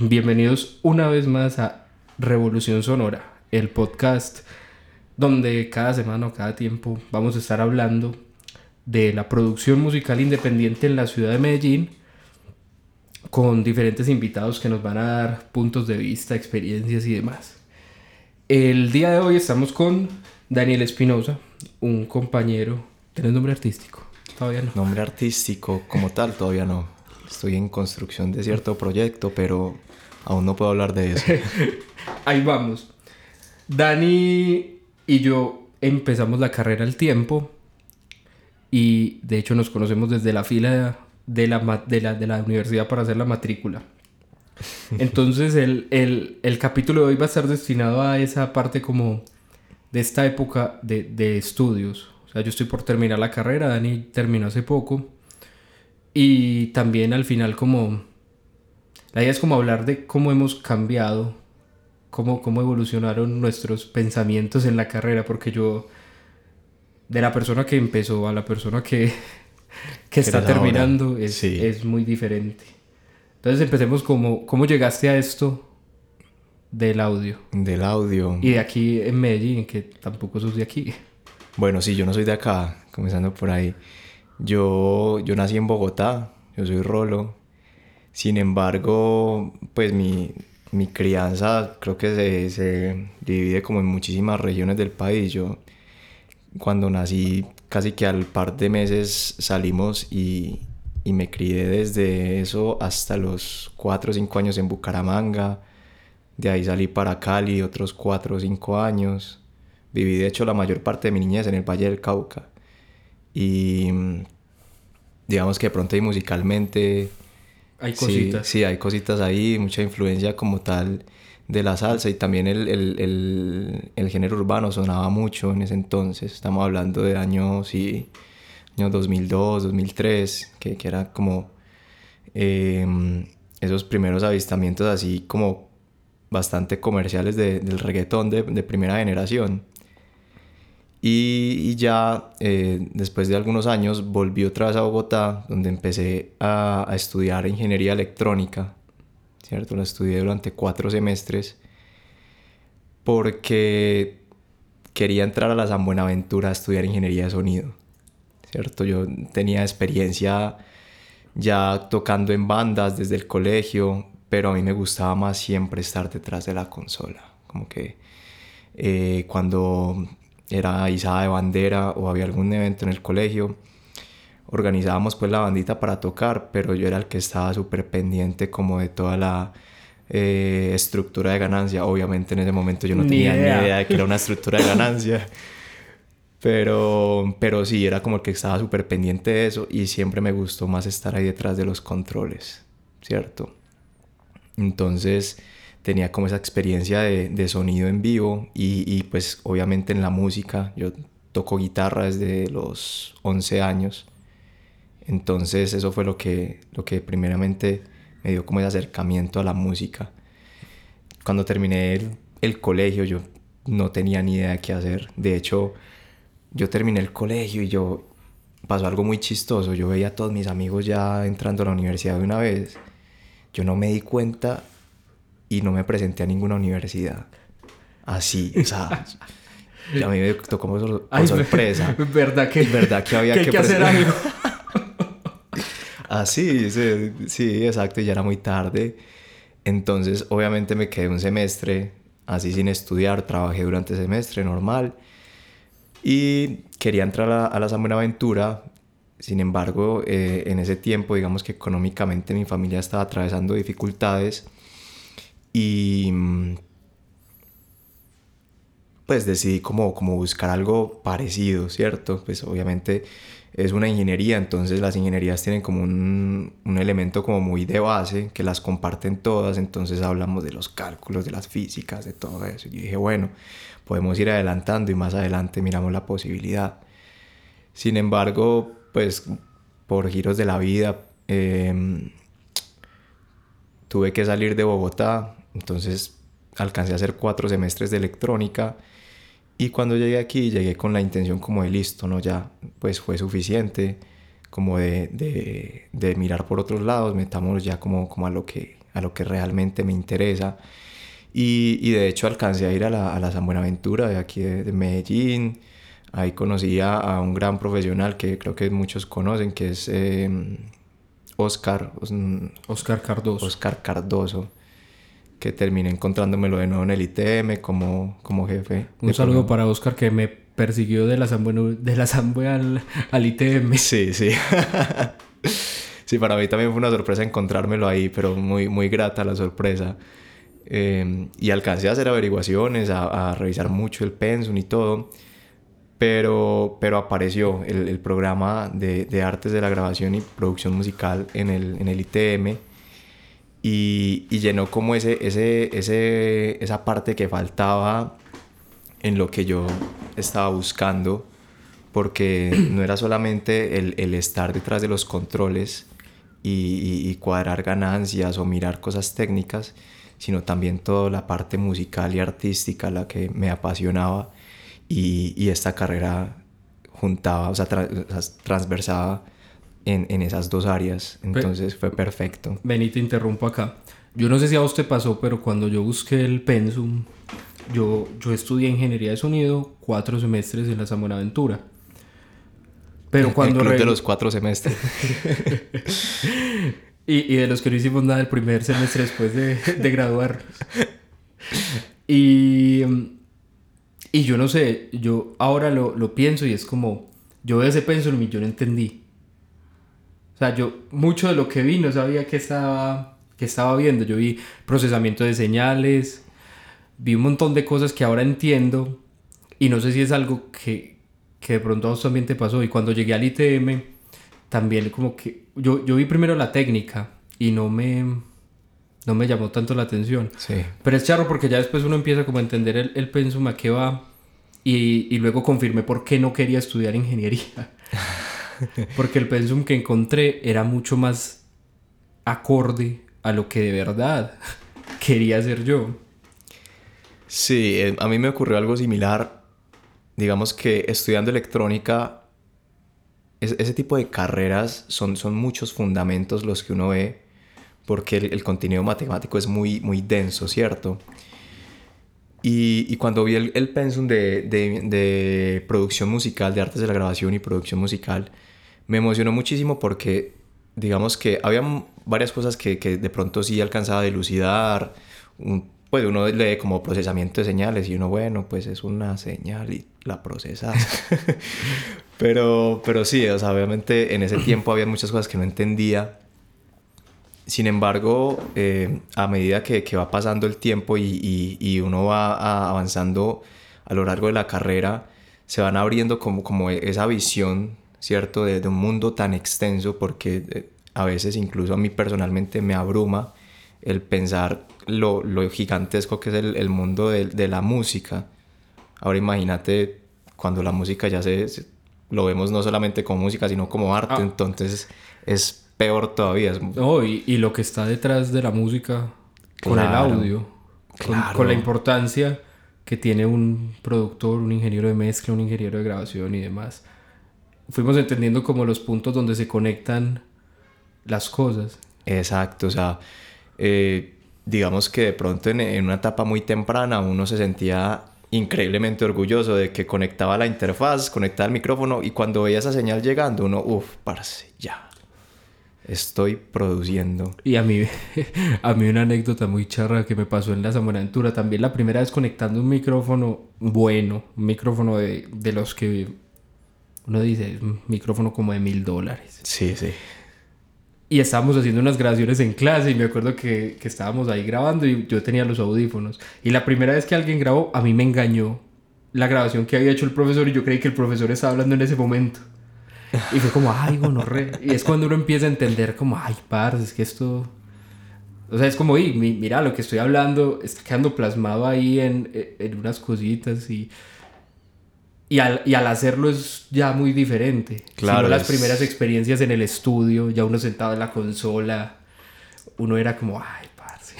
Bienvenidos una vez más a Revolución Sonora, el podcast donde cada semana o cada tiempo vamos a estar hablando de la producción musical independiente en la ciudad de Medellín con diferentes invitados que nos van a dar puntos de vista, experiencias y demás. El día de hoy estamos con Daniel Espinosa, un compañero. ¿Tienes nombre artístico? Todavía no. Nombre artístico como tal, todavía no. Estoy en construcción de cierto proyecto, pero aún no puedo hablar de eso. Ahí vamos. Dani y yo empezamos la carrera al tiempo y de hecho nos conocemos desde la fila de la, de la, de la universidad para hacer la matrícula. Entonces el, el, el, capítulo de hoy va a estar destinado a esa parte como de esta época de, de, estudios. O sea, yo estoy por terminar la carrera, Dani terminó hace poco. Y también al final como... La idea es como hablar de cómo hemos cambiado, cómo, cómo evolucionaron nuestros pensamientos en la carrera, porque yo... De la persona que empezó a la persona que, que está terminando es, es muy diferente. Entonces empecemos como, ¿cómo llegaste a esto del audio? Del audio. Y de aquí en Medellín, que tampoco sos de aquí. Bueno, sí, yo no soy de acá, comenzando por ahí. Yo, yo nací en Bogotá, yo soy Rolo. Sin embargo, pues mi, mi crianza creo que se, se, divide como en muchísimas regiones del país. Yo cuando nací casi que al par de meses salimos y, y me crié desde eso hasta los 4 o 5 años en Bucaramanga. De ahí salí para Cali otros 4 o 5 años. Viví de hecho la mayor parte de mi niñez en el Valle del Cauca. Y digamos que de pronto y musicalmente... Hay cositas. Sí, hay cositas ahí, mucha influencia como tal de la salsa y también el, el, el, el género urbano sonaba mucho en ese entonces. Estamos hablando de años, sí, año 2002, 2003, que, que era como em, esos primeros avistamientos así como bastante comerciales de, del reggaetón de, de, primera generación. Y, y ya eh, después de algunos años volví otra vez a Bogotá, donde empecé a, a estudiar ingeniería electrónica, ¿cierto? La estudié durante cuatro semestres porque quería entrar a la San Buenaventura a estudiar ingeniería de sonido. ¿cierto? Yo tenía experiencia ya tocando en bandas desde el colegio, pero a mí me gustaba más siempre estar detrás de la consola. Como que eh, cuando era izada de bandera o había algún evento en el colegio, organizábamos pues la bandita para tocar, pero yo era el que estaba súper pendiente como de toda la eh, estructura de ganancia. Obviamente en ese momento yo no tenía ni idea de que era una estructura de ganancia. Pero, pero sí, era como el que estaba súper pendiente de eso y siempre me gustó más estar ahí detrás de los controles, ¿cierto? Entonces tenía como esa experiencia de, de sonido en vivo y, y, pues obviamente en la música, yo toco guitarra desde los 11 años, entonces eso fue lo que, lo que primeramente me dio como ese acercamiento a la música. Cuando terminé el, el colegio yo no tenía ni idea de qué hacer, de hecho yo terminé el colegio y yo pasó algo muy chistoso. Yo veía a todos mis amigos ya entrando a la universidad de una vez. Yo no me di cuenta y no me presenté a ninguna universidad. Así, o sea, a mí me tocó por, por sorpresa. ¿Verdad que, ¿Verdad que había que, que, hacer algo? Así, sí, sí, exacto, ya era muy tarde. Entonces, obviamente me quedé un semestre así sin estudiar, trabajé durante el semestre normal y quería entrar a, a la San Buenaventura, sin embargo, eh, en ese tiempo, digamos que económicamente mi familia estaba atravesando dificultades y pues decidí como, como buscar algo parecido, ¿cierto? Pues obviamente es una ingeniería, entonces las ingenierías tienen como un, un, elemento como muy de base, que las comparten todas, entonces hablamos de los cálculos, de las físicas, de todo eso. Yo dije, bueno, podemos ir adelantando y más adelante miramos la posibilidad. Sin embargo, pues por giros de la vida, eh, tuve que salir de Bogotá, entonces alcancé a hacer cuatro semestres de electrónica y cuando llegué aquí llegué con la intención como de listo, ¿no? Ya pues fue suficiente como de, de, de mirar por otros lados, metamos ya como, como a, lo que, a lo que realmente me interesa. Y, y de hecho alcancé a ir a la, a la San Buenaventura de aquí de, Medellín. Ahí conocí a, un gran profesional que creo que muchos conocen, que es em, Oscar. Oscar Cardoso. Oscar Cardoso que terminé encontrándomelo de nuevo en el ITM como, como jefe. Un saludo para Oscar que me persiguió de la Zambue, de la al, al ITM. Sí, sí. sí, para mí también fue una sorpresa encontrármelo ahí, pero muy, muy grata la sorpresa. Em, y alcancé a hacer averiguaciones, a, revisar mucho el pensum y todo. Pero, pero apareció el, el programa de, de, artes de la grabación y producción musical en el, en el ITM y, y, llenó como ese, ese, ese, esa parte que faltaba en lo que yo estaba buscando, porque no era solamente el, el estar detrás de los controles y, cuadrar ganancias o mirar cosas técnicas, sino también toda la parte musical y artística la que me apasionaba y, y esta carrera juntaba, o sea, transversaba en, en esas dos áreas. Entonces fue perfecto. Vení, te interrumpo acá. Yo no sé si a usted pasó, pero cuando yo busqué el pensum, yo, yo estudié ingeniería de sonido cuatro semestres en la San Buenaventura. Pero cuando... El de los cuatro semestres. y, y, de los que no hicimos nada el primer semestre después de, de graduar. Y, y yo no sé, yo ahora lo, lo pienso y es como, yo veo ese pensum y yo no entendí. O sea, yo mucho de lo que vi no sabía que estaba, que estaba viendo. Yo vi procesamiento de señales, vi un montón de cosas que ahora entiendo y no sé si es algo que, que de pronto a vos también te pasó. Y cuando llegué al ITM, también como que yo, yo vi primero la técnica y no me, no me llamó tanto la atención. Sí. Pero es charro porque ya después uno empieza como a entender el, el pensum a qué va y, y luego confirmé por qué no quería estudiar ingeniería. Porque el pensum que encontré era mucho más acorde a lo que de verdad quería hacer yo. Sí, eh, a mí me ocurrió algo similar. Digamos que estudiando electrónica, ese tipo de carreras son, son muchos fundamentos los que uno ve, porque el, contenido matemático es muy, muy denso, ¿cierto? Y, cuando vi el, el pensum de, de, producción musical, de artes de la grabación y producción musical, me emocionó muchísimo porque, digamos que había varias cosas que, que de pronto sí alcanzaba a dilucidar. pues uno lee como procesamiento de señales y uno, bueno, pues es una señal y la procesas. pero, pero sí, o sea, obviamente en ese tiempo había muchas cosas que no entendía. Sin embargo, eh, a medida que, que, va pasando el tiempo y, y, y uno va avanzando a lo largo de la carrera, se van abriendo como, como esa visión ¿cierto? De, un mundo tan extenso porque eh, a veces incluso a mí personalmente me abruma el pensar lo, lo gigantesco que es el, el mundo de, de, la música. Ahora imagínate cuando la música ya se, lo vemos no solamente como música, sino como arte, ah. entonces es peor todavía. No, y, y, lo que está detrás de la música con el audio, con, con la importancia que tiene un productor, un ingeniero de mezcla, un ingeniero de grabación y demás fuimos entendiendo como los puntos donde se conectan las cosas. Exacto, o sea, eh, digamos que de pronto en, una etapa muy temprana uno se sentía increíblemente orgulloso de que conectaba la interfaz, conectaba el micrófono y cuando veía esa señal llegando uno, uff, parce, ya. Estoy produciendo. Y a mí, a mí una anécdota muy charra que me pasó en la Zamorantura. También la primera vez conectando un micrófono bueno, un micrófono de, de los que uno dice, un micrófono como de mil dólares. Sí, sí. Y estábamos haciendo unas grabaciones en clase y me acuerdo que, que, estábamos ahí grabando y yo tenía los audífonos. Y la primera vez que alguien grabó, a mí me engañó la grabación que había hecho el profesor y yo creí que el profesor estaba hablando en ese momento. Y fue como, ay, bueno, re. Y es cuando uno empieza a entender como, ay, parce, es que esto... O sea, es como, y, mira, lo que estoy hablando está quedando plasmado ahí en, en unas cositas y y al, y al, hacerlo es ya muy diferente. Claro. las primeras experiencias en el estudio, ya uno sentado en la consola, uno era como, ay, parce.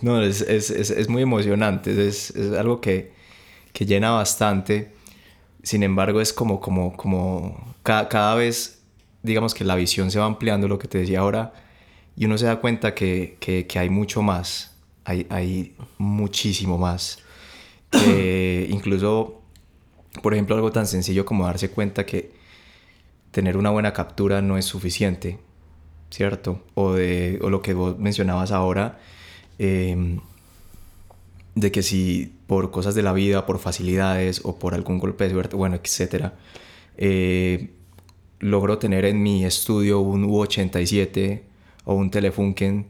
no, es, es, es, es, muy emocionante, es, algo que, que, llena bastante. Sin embargo, es como, como, como cada, cada vez, digamos que la visión se va ampliando, lo que te decía ahora, y uno se da cuenta que, que, que hay mucho más, hay, hay muchísimo más. Que incluso, por ejemplo, algo tan sencillo como darse cuenta que tener una buena captura no es suficiente, ¿cierto? O, de, o lo que vos mencionabas ahora, eh, de que si por cosas de la vida, por facilidades o por algún golpe de suerte, bueno, etcétera, eh, logro tener en mi estudio un U87 o un Telefunken,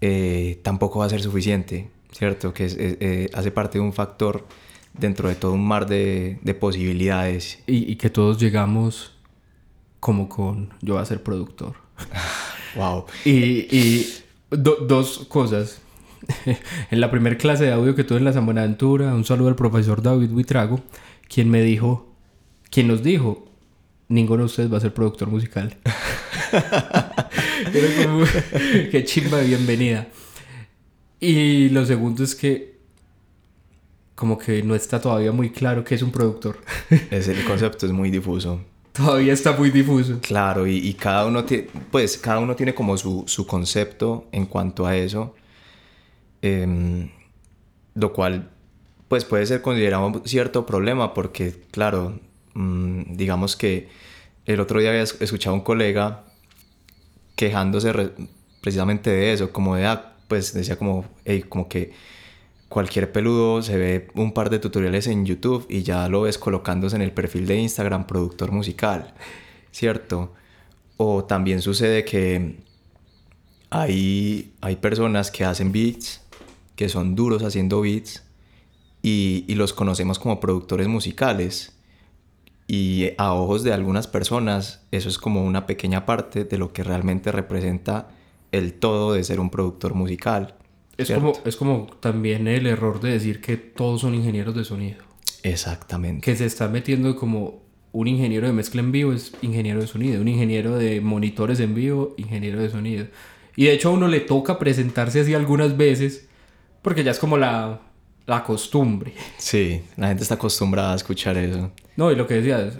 eh, tampoco va a ser suficiente, ¿cierto? Que es, eh, eh, hace parte de un factor dentro de todo un mar de, de posibilidades. Y, y, que todos llegamos como con yo voy a ser productor. wow. Y, y do, dos cosas. en la primera clase de audio que tuve en la San Buenaventura, un saludo al profesor David Buitrago, quien me dijo, quien nos dijo, ninguno de ustedes va a ser productor musical. Como, qué chimba de bienvenida. Y lo segundo es que como que no está todavía muy claro qué es un productor. es, el concepto es muy difuso. Todavía está muy difuso. Claro, y, y cada uno tiene, pues cada uno tiene como su, su concepto en cuanto a eso. Eh, lo cual pues puede ser considerado un cierto problema porque claro, mmm, digamos que el otro día había escuchado a un colega quejándose precisamente de eso, como de, ah, pues decía como, hey, como que cualquier peludo se ve un par de tutoriales en YouTube y ya lo ves colocándose en el perfil de Instagram productor musical, ¿cierto? O también sucede que hay, hay personas que hacen beats, que son duros haciendo beats y, y los conocemos como productores musicales. Y a ojos de algunas personas eso es como una pequeña parte de lo que realmente representa el todo de ser un productor musical. Es como, es como también el error de decir que todos son ingenieros de sonido. Exactamente. Que se está metiendo como un ingeniero de mezcla en vivo es ingeniero de sonido, un ingeniero de monitores en vivo, ingeniero de sonido. Y de hecho a uno le toca presentarse así algunas veces porque ya es como la, la costumbre. Sí, la gente está acostumbrada a escuchar eso. No, y lo que decías,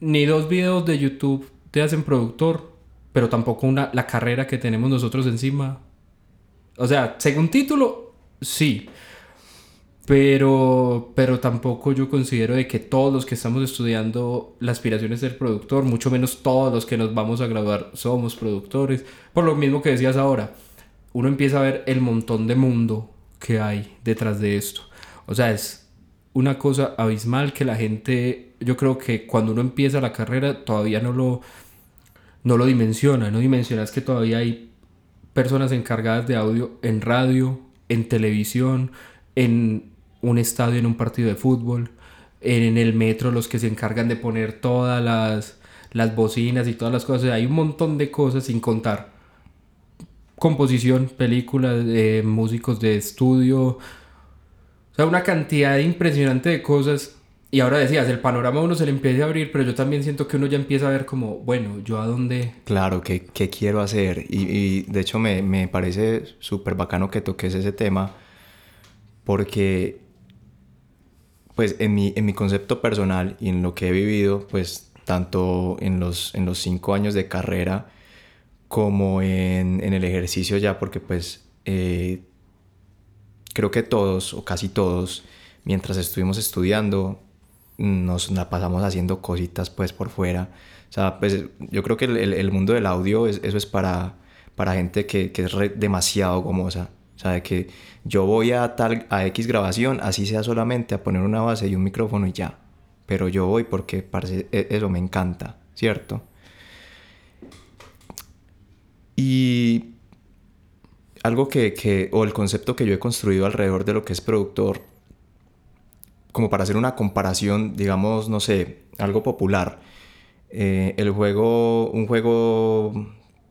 ni dos videos de YouTube te hacen productor, pero tampoco una, la carrera que tenemos nosotros encima. O sea, según título, sí. Pero, pero tampoco yo considero de que todos los que estamos estudiando la aspiración es ser productor, mucho menos todos los que nos vamos a graduar somos productores. Por lo mismo que decías ahora, uno empieza a ver el montón de mundo que hay detrás de esto. O sea, es una cosa abismal que la gente, yo creo que cuando uno empieza la carrera todavía no lo, no lo dimensiona, no dimensionas que todavía hay personas encargadas de audio en radio, en televisión, en un estadio, en un partido de fútbol, en el metro los que se encargan de poner todas las, las bocinas y todas las cosas. Hay un montón de cosas sin contar composición, películas, eh, músicos de estudio, o sea, una cantidad impresionante de cosas. Y ahora decías, el panorama a uno se le empieza a abrir, pero yo también siento que uno ya empieza a ver como, bueno, yo a dónde... Claro, ¿qué, qué quiero hacer? Y, y, de hecho me, me parece súper bacano que toques ese tema, porque pues en mi, en mi concepto personal y en lo que he vivido, pues tanto en los, en los cinco años de carrera, como en, en el ejercicio ya, porque pues eh, creo que todos o casi todos, mientras estuvimos estudiando, nos la pasamos haciendo cositas pues por fuera. O sea, pues yo creo que el, el mundo del audio, es, eso es para, para gente que, que es demasiado gomosa. O sea, de que yo voy a tal, a X grabación, así sea solamente a poner una base y un micrófono y ya. Pero yo voy porque parece, eso me encanta, ¿cierto? Y algo que, que, o el concepto que yo he construido alrededor de lo que es productor, como para hacer una comparación, digamos, no sé, algo popular. Eh, el juego, un juego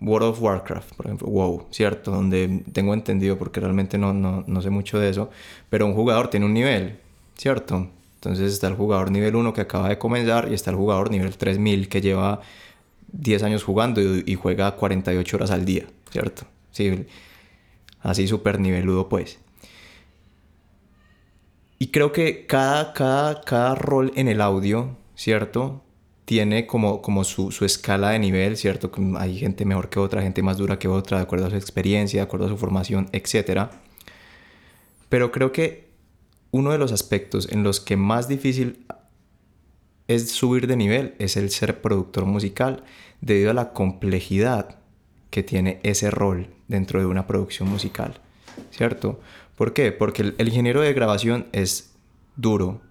World of Warcraft, por ejemplo, WoW, ¿cierto? Donde tengo entendido, porque realmente no, no, no sé mucho de eso, pero un jugador tiene un nivel, ¿cierto? Entonces está el jugador nivel 1 que acaba de comenzar y está el jugador nivel 3000 que lleva 10 años jugando y, y, juega 48 horas al día, ¿cierto? Sí, así súper niveludo pues. Y creo que cada, cada, cada rol en el audio, ¿cierto? tiene como, como su, su, escala de nivel, ¿cierto? Hay gente mejor que otra, gente más dura que otra, de acuerdo a su experiencia, de acuerdo a su formación, etc. Pero creo que uno de los aspectos en los que más difícil es subir de nivel es el ser productor musical debido a la complejidad que tiene ese rol dentro de una producción musical, ¿cierto? ¿Por qué? Porque el, ingeniero de grabación es duro,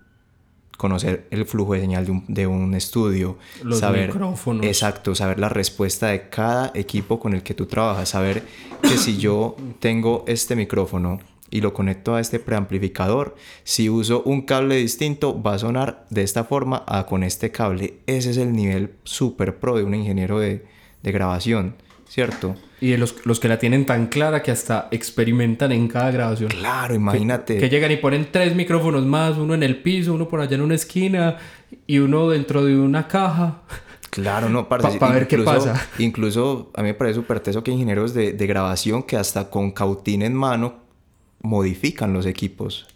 conocer el flujo de señal de un, de un estudio, Los saber micrófonos. exacto, saber la respuesta de cada equipo con el que tú trabajas, saber que si yo tengo este micrófono y lo conecto a este preamplificador, si uso un cable distinto va a sonar de esta forma a con este cable. Ese es el nivel super pro de un ingeniero de, de grabación, ¿cierto? Y de los, los que la tienen tan clara que hasta experimentan en cada grabación. Claro, imagínate. Que, que llegan y ponen tres micrófonos más, uno en el piso, uno por allá en una esquina y uno dentro de una caja. Claro, no, para Pa- ver qué pasa. Incluso a mí me parece súper teso que ingenieros de, de grabación que hasta con cautín en mano modifican los equipos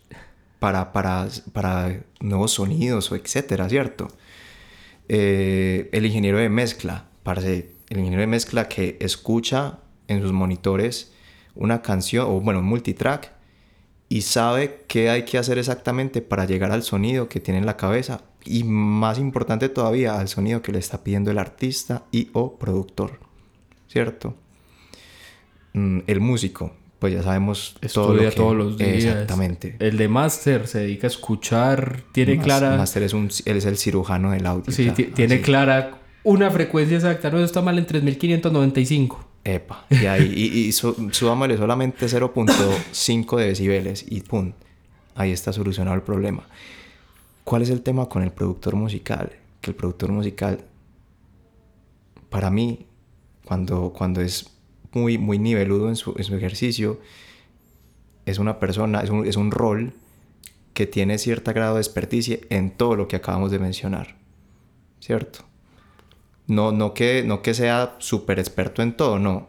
para, para, para nuevos sonidos o etcétera, ¿cierto? Eh, el ingeniero de mezcla, el ingeniero de mezcla que escucha en sus monitores una canción o bueno, un multitrack y sabe qué hay que hacer exactamente para llegar al sonido que tiene en la cabeza y más importante todavía al sonido que le está pidiendo el artista y o productor, ¿cierto? Mm, El músico, pues ya sabemos todo lo que- todos los días. Exactamente. El de máster se dedica a escuchar, tiene Mas- clara... Master es, un, él es el cirujano del audio. Sí, tiene clara una frecuencia exacta. No, eso está mal en 3595. Epa. Y ahí, y, y solamente 0.5 de decibeles y pum. Ahí está solucionado el problema. ¿Cuál es el tema con el productor musical? Que el productor musical, para mí, cuando, cuando es muy, muy niveludo en su, en su ejercicio, es una persona, es un, es un rol que tiene cierto grado de experticia en todo lo que acabamos de mencionar. ¿Cierto? No, no, que, no que sea súper experto en todo, no.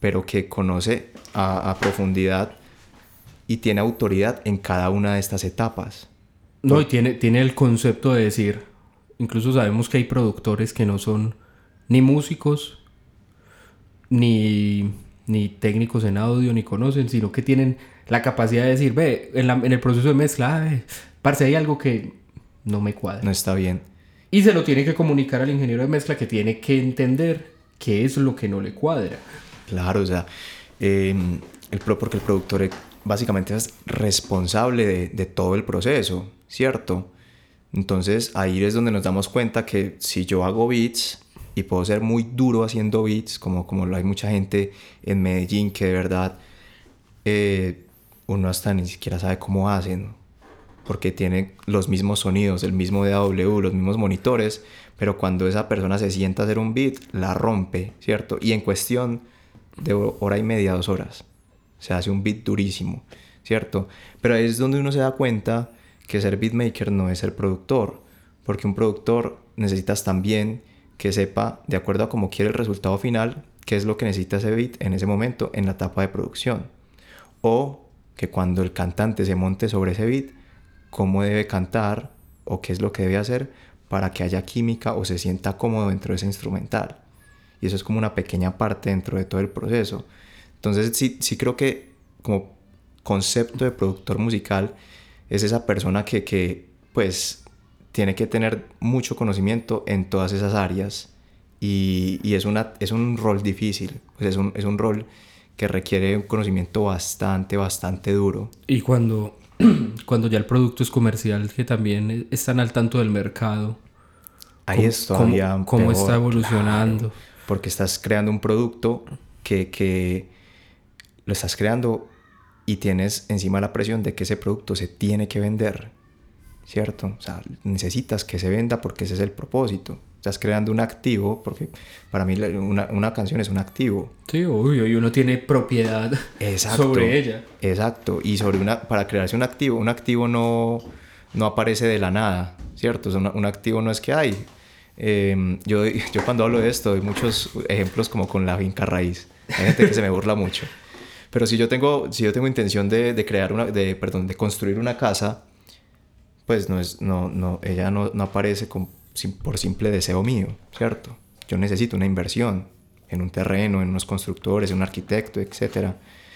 Pero que conoce a, a profundidad y tiene autoridad en cada una de estas etapas. No, y tiene, tiene el concepto de decir, incluso sabemos que hay productores que no son ni músicos, ni, ni técnicos en audio, ni conocen, sino que tienen la capacidad de decir, ve, en, la- en el proceso de mezcla, "Ay, parce, hay algo que no me cuadra. No está bien. Y se lo tiene que comunicar al ingeniero de mezcla que tiene que entender qué es lo que no le cuadra. Claro, o sea, eh, el pro, porque el productor básicamente es responsable de, de todo el proceso, ¿cierto? Entonces ahí es donde nos damos cuenta que si yo hago beats y puedo ser muy duro haciendo beats, como, como lo hay mucha gente en Medellín que de verdad eh, uno hasta ni siquiera sabe cómo hacen, porque tiene los mismos sonidos, el mismo DAW, los mismos monitores, pero cuando esa persona se sienta a hacer un beat, la rompe, ¿cierto? Y en cuestión de hora y media, dos horas, se hace un beat durísimo, ¿cierto? Pero ahí es donde uno se da cuenta que ser beatmaker no es ser productor, porque un productor necesitas también que sepa, de acuerdo a cómo quiere el resultado final, qué es lo que necesita ese beat en ese momento en la etapa de producción. O que cuando el cantante se monte sobre ese beat, cómo debe cantar o qué es lo que debe hacer para que haya química o se sienta cómodo dentro de ese instrumental. Y eso es como una pequeña parte dentro de todo el proceso. Entonces sí, sí creo que como concepto de productor musical es esa persona que, que pues tiene que tener mucho conocimiento en todas esas áreas y, y es, una, es un rol difícil, pues es, un, es un rol que requiere un conocimiento bastante, bastante duro. Y cuando, cuando ya el producto es comercial, que también están al tanto del mercado. Ahí es todavía cómo, cómo peor, está evolucionando. claro, porque estás creando un producto que, que lo estás creando y tienes encima la presión de que ese producto se tiene que vender, ¿cierto? O sea, necesitas que se venda porque ese es el propósito. Estás creando un activo, porque para mí una, una canción es un activo. Sí, obvio, y uno tiene propiedad Exacto. sobre ella. Exacto. Y sobre una, para crearse un activo, un activo no, no aparece de la nada, ¿cierto? O sea, una- un activo no es que hay. Eh, yo, yo cuando hablo de esto doy muchos ejemplos como con la finca raíz. Hay gente que se me burla mucho. Pero si yo tengo, si yo tengo intención de, de crear una, de, perdón, de construir una casa, pues no es, no, no, ella no, no aparece por simple deseo mío, ¿cierto? Yo necesito una inversión en un terreno, en unos constructores, en un arquitecto, etc.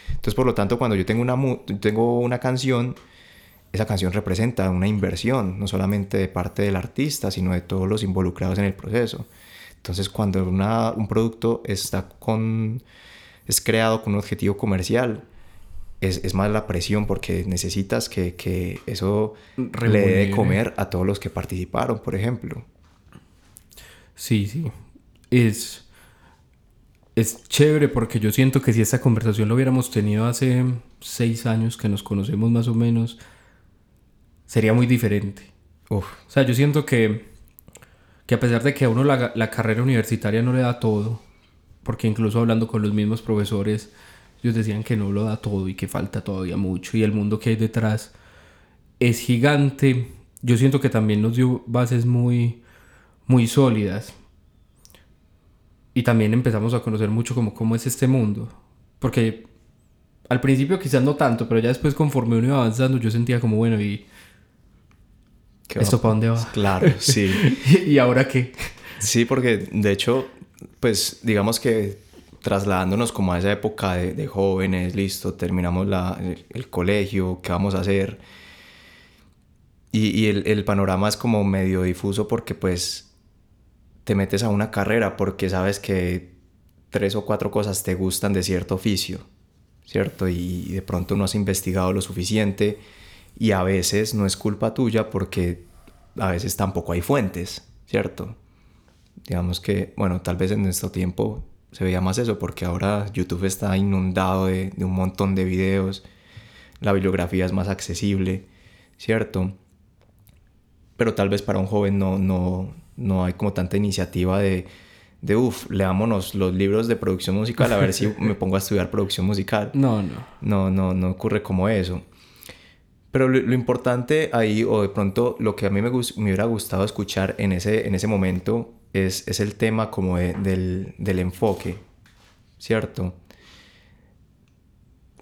Entonces, por lo tanto, cuando yo tengo una, tengo una canción, esa canción representa una inversión, no solamente de parte del artista, sino de todos los involucrados en el proceso. Entonces, cuando un producto está con, es creado con un objetivo comercial, es, es más la presión porque necesitas que, que eso le dé de comer a todos los que participaron, por ejemplo. Sí, sí. Es, es chévere porque yo siento que si esta conversación lo hubiéramos tenido hace seis años que nos conocemos más o menos, sería muy diferente. O sea, yo siento que, que a pesar de que a uno la, la carrera universitaria no le da todo, porque incluso hablando con los mismos profesores, ellos decían que no lo da todo y que falta todavía mucho y el mundo que hay detrás es gigante. Yo siento que también nos dio bases muy, muy sólidas. Y también empezamos a conocer mucho como cómo es este mundo. Porque al principio quizás no tanto, pero ya después conforme uno iba avanzando yo sentía como, bueno, y ¿Esto para dónde va? Claro, sí. ¿Y ahora qué? Sí, porque de hecho, pues digamos que trasladándonos como a esa época de, jóvenes, listo, terminamos la, el, colegio, ¿qué vamos a hacer? Y, el, el, panorama es como medio difuso porque pues te metes a una carrera porque sabes que tres o cuatro cosas te gustan de cierto oficio, ¿cierto? Y de pronto no has investigado lo suficiente y a veces no es culpa tuya porque a veces tampoco hay fuentes, ¿cierto? Digamos que, bueno, tal vez en nuestro tiempo se veía más eso porque ahora YouTube está inundado de, un montón de videos, la bibliografía es más accesible, ¿cierto? Pero tal vez para un joven no, no, no hay como tanta iniciativa de, de uff, leámonos los libros de producción musical a ver si me pongo a estudiar producción musical. No, no. No, no, no ocurre como eso. Pero lo, importante ahí, o de pronto lo que a mí me, me hubiera gustado escuchar en ese, en ese momento, es, es el tema como del, del, enfoque, ¿cierto?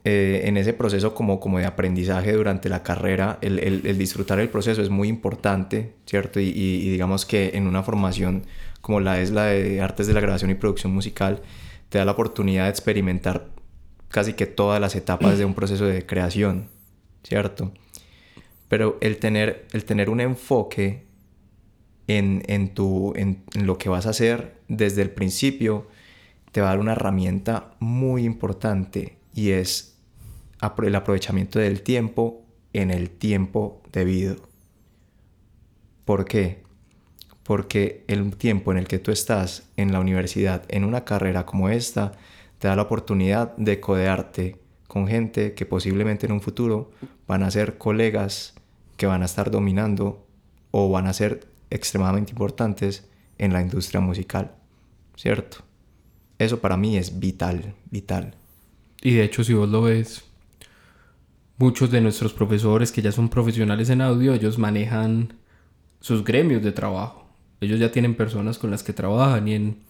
Eh, en ese proceso como, como de aprendizaje durante la carrera, el, el, disfrutar el proceso es muy importante, ¿cierto? Y, y, digamos que en una formación como la es la de artes de la grabación y producción musical, te da la oportunidad de experimentar casi que todas las etapas de un proceso de creación, ¿cierto? Pero el tener, el tener un enfoque en, en, tu, en, lo que vas a hacer desde el principio te va a dar una herramienta muy importante y es el aprovechamiento del tiempo en el tiempo debido. ¿Por qué? Porque el tiempo en el que tú estás en la universidad, en una carrera como esta, te da la oportunidad de codearte con gente que posiblemente en un futuro van a ser colegas que van a estar dominando o van a ser extremadamente importantes en la industria musical, ¿cierto? Eso para mí es vital, vital. Y de hecho, si vos lo ves, muchos de nuestros profesores que ya son profesionales en audio, ellos manejan sus gremios de trabajo. Ellos ya tienen personas con las que trabajan y en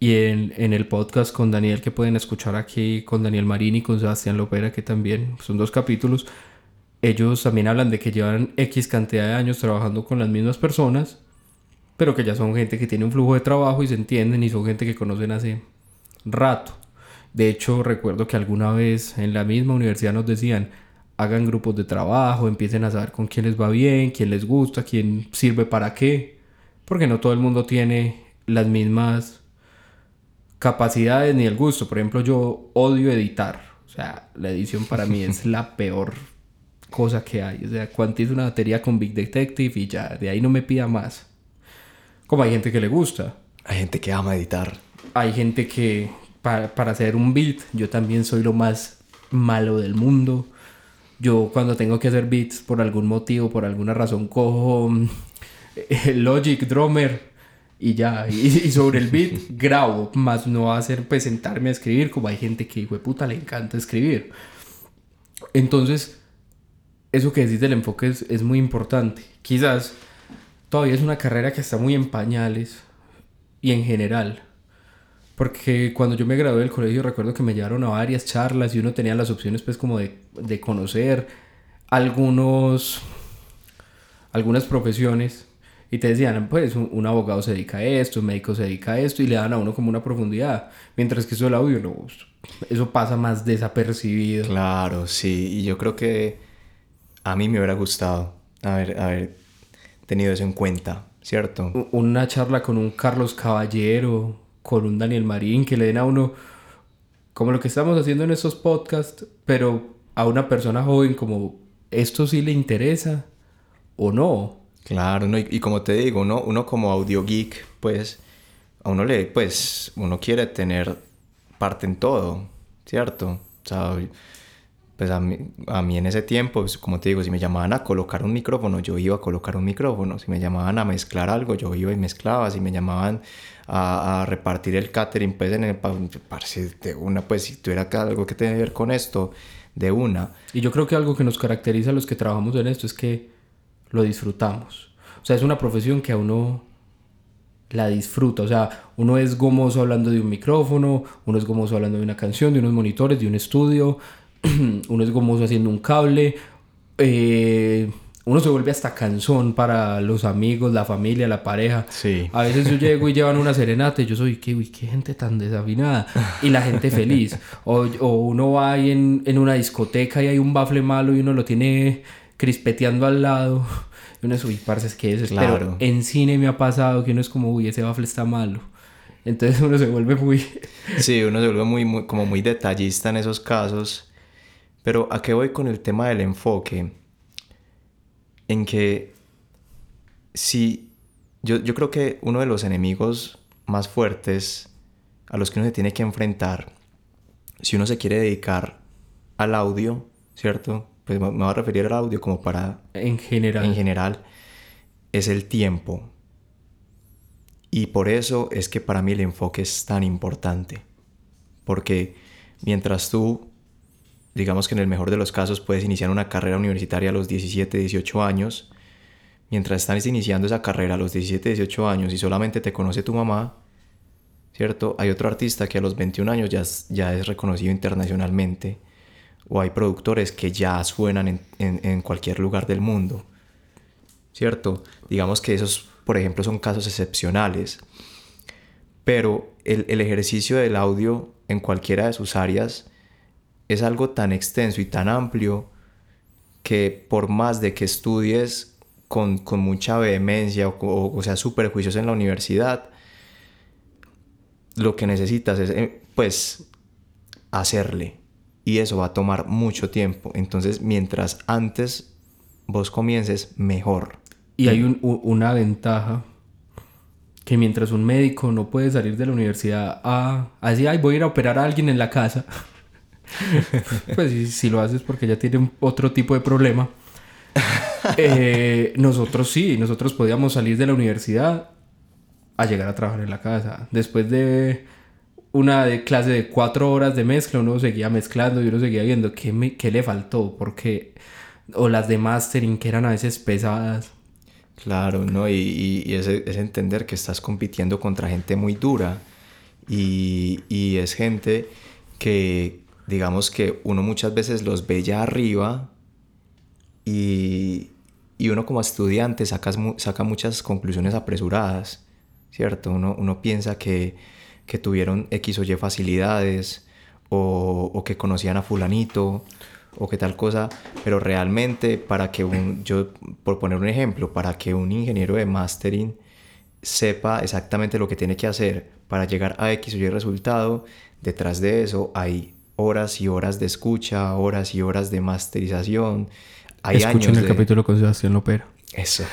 y en, en, el podcast con Daniel que pueden escuchar aquí, con Daniel Marini y con Sebastián Lopera, que también son dos capítulos, ellos también hablan de que llevan X cantidad de años trabajando con las mismas personas, pero que ya son gente que tiene un flujo de trabajo y se entienden y son gente que conocen hace rato. De hecho, recuerdo que alguna vez en la misma universidad nos decían, hagan grupos de trabajo, empiecen a saber con quién les va bien, quién les gusta, quién sirve para qué, porque no todo el mundo tiene las mismas capacidades ni el gusto. Por ejemplo, yo odio editar. O sea, la edición para mí es la peor cosa que hay. O sea, cuantizo una batería con Big Detective y ya, de ahí no me pida más. Como hay gente que le gusta. Hay gente que ama editar. Hay gente que, para, para hacer un beat, yo también soy lo más malo del mundo. Yo cuando tengo que hacer beats por algún motivo, por alguna razón, cojo mm, el Logic Drummer y ya, y, sobre el beat grabo, más no hacer pues sentarme a escribir como hay gente que, hijo de puta, le encanta escribir. Entonces, eso que decís del enfoque es, es, muy importante. Quizás todavía es una carrera que está muy en pañales y en general. Porque cuando yo me gradué del colegio recuerdo que me llevaron a varias charlas y uno tenía las opciones pues como de, de conocer algunos, algunas profesiones Y te decían, pues un, abogado se dedica a esto, un médico se dedica a esto y le dan a uno como una profundidad. Mientras que eso del audio, no, eso pasa más desapercibido. Claro, sí. Y yo creo que a mí me hubiera gustado haber, haber tenido eso en cuenta, ¿cierto? Una charla con un Carlos Caballero, con un Daniel Marín, que le den a uno como lo que estamos haciendo en estos podcasts, pero a una persona joven como esto sí le interesa o no. Claro, no, y, como te digo, uno, uno como audio geek, pues a uno le, pues, uno quiere tener parte en todo, ¿cierto? O sea, pues a mí, a mí en ese tiempo, pues, como te digo, si me llamaban a colocar un micrófono, yo iba a colocar un micrófono. Si me llamaban a mezclar algo, yo iba y mezclaba. Si me llamaban a, a repartir el catering, pues en el, parece de una, pues si tuviera algo que tener que ver con esto, de una. Y yo creo que algo que nos caracteriza a los que trabajamos en esto es que lo disfrutamos. O sea, es una profesión que a uno la disfruta. O sea, uno es gomoso hablando de un micrófono, uno es gomoso hablando de una canción, de unos monitores, de un estudio, uno es gomoso haciendo un cable. Eh, uno se vuelve hasta cansón para los amigos, la familia, la pareja. Sí. A veces yo llego y llevan una serenata y yo soy, qué, uy, qué gente tan desafinada. Y la gente feliz. O, o uno va ahí en, en, una discoteca y hay un bafle malo y uno lo tiene crispeteando al lado. Y uno es, uy, parce, es que es. Claro. Pero en cine me ha pasado que uno es como, uy, ese bafle está malo. Entonces uno se vuelve muy... sí, uno se vuelve muy, muy, como muy detallista en esos casos. Pero ¿a qué voy con el tema del enfoque? en que si yo, yo creo que uno de los enemigos más fuertes a los que uno se tiene que enfrentar, si uno se quiere dedicar al audio, ¿cierto? Pues me voy a referir al audio como para... En general. En general, es el tiempo. Y por eso es que para mí el enfoque es tan importante. Porque mientras tú digamos que en el mejor de los casos puedes iniciar una carrera universitaria a los 17, 18 años. Mientras estás iniciando esa carrera a los 17, 18 años y solamente te conoce tu mamá, ¿cierto? Hay otro artista que a los 21 años ya, ya es reconocido internacionalmente. O hay productores que ya suenan en, en, cualquier lugar del mundo, ¿cierto? Digamos que esos, por ejemplo, son casos excepcionales. Pero el, el ejercicio del audio en cualquiera de sus áreas es algo tan extenso y tan amplio que por más de que estudies con, mucha vehemencia o, o sea súper juicioso en la universidad, lo que necesitas es eh, pues hacerle y eso va a tomar mucho tiempo. Entonces, mientras antes vos comiences, mejor. Y hay una ventaja que mientras un médico no puede salir de la universidad a, a decir, ay, voy a ir a operar a alguien en la casa. pues si, lo haces porque ya tiene otro tipo de problema. Eh, nosotros sí, nosotros podíamos salir de la universidad a llegar a trabajar en la casa. Después de una de clase de cuatro horas de mezcla, uno seguía mezclando y uno seguía viendo qué, me, qué le faltó, porque... O las de mastering que eran a veces pesadas. Claro, ¿no? Y, y, es, es, entender que estás compitiendo contra gente muy dura y, y es gente que, digamos que uno muchas veces los ve ya arriba y, y uno como estudiante saca, saca muchas conclusiones apresuradas, ¿cierto? Uno, uno piensa que, que, tuvieron X o Y facilidades o, o, que conocían a fulanito o que tal cosa, pero realmente para que un, yo por poner un ejemplo, para que un ingeniero de mastering sepa exactamente lo que tiene que hacer para llegar a X o Y resultado, detrás de eso hay horas y horas de escucha, horas y horas de masterización. Hay Escuchen el capítulo con Sebastián Lopera. Eso.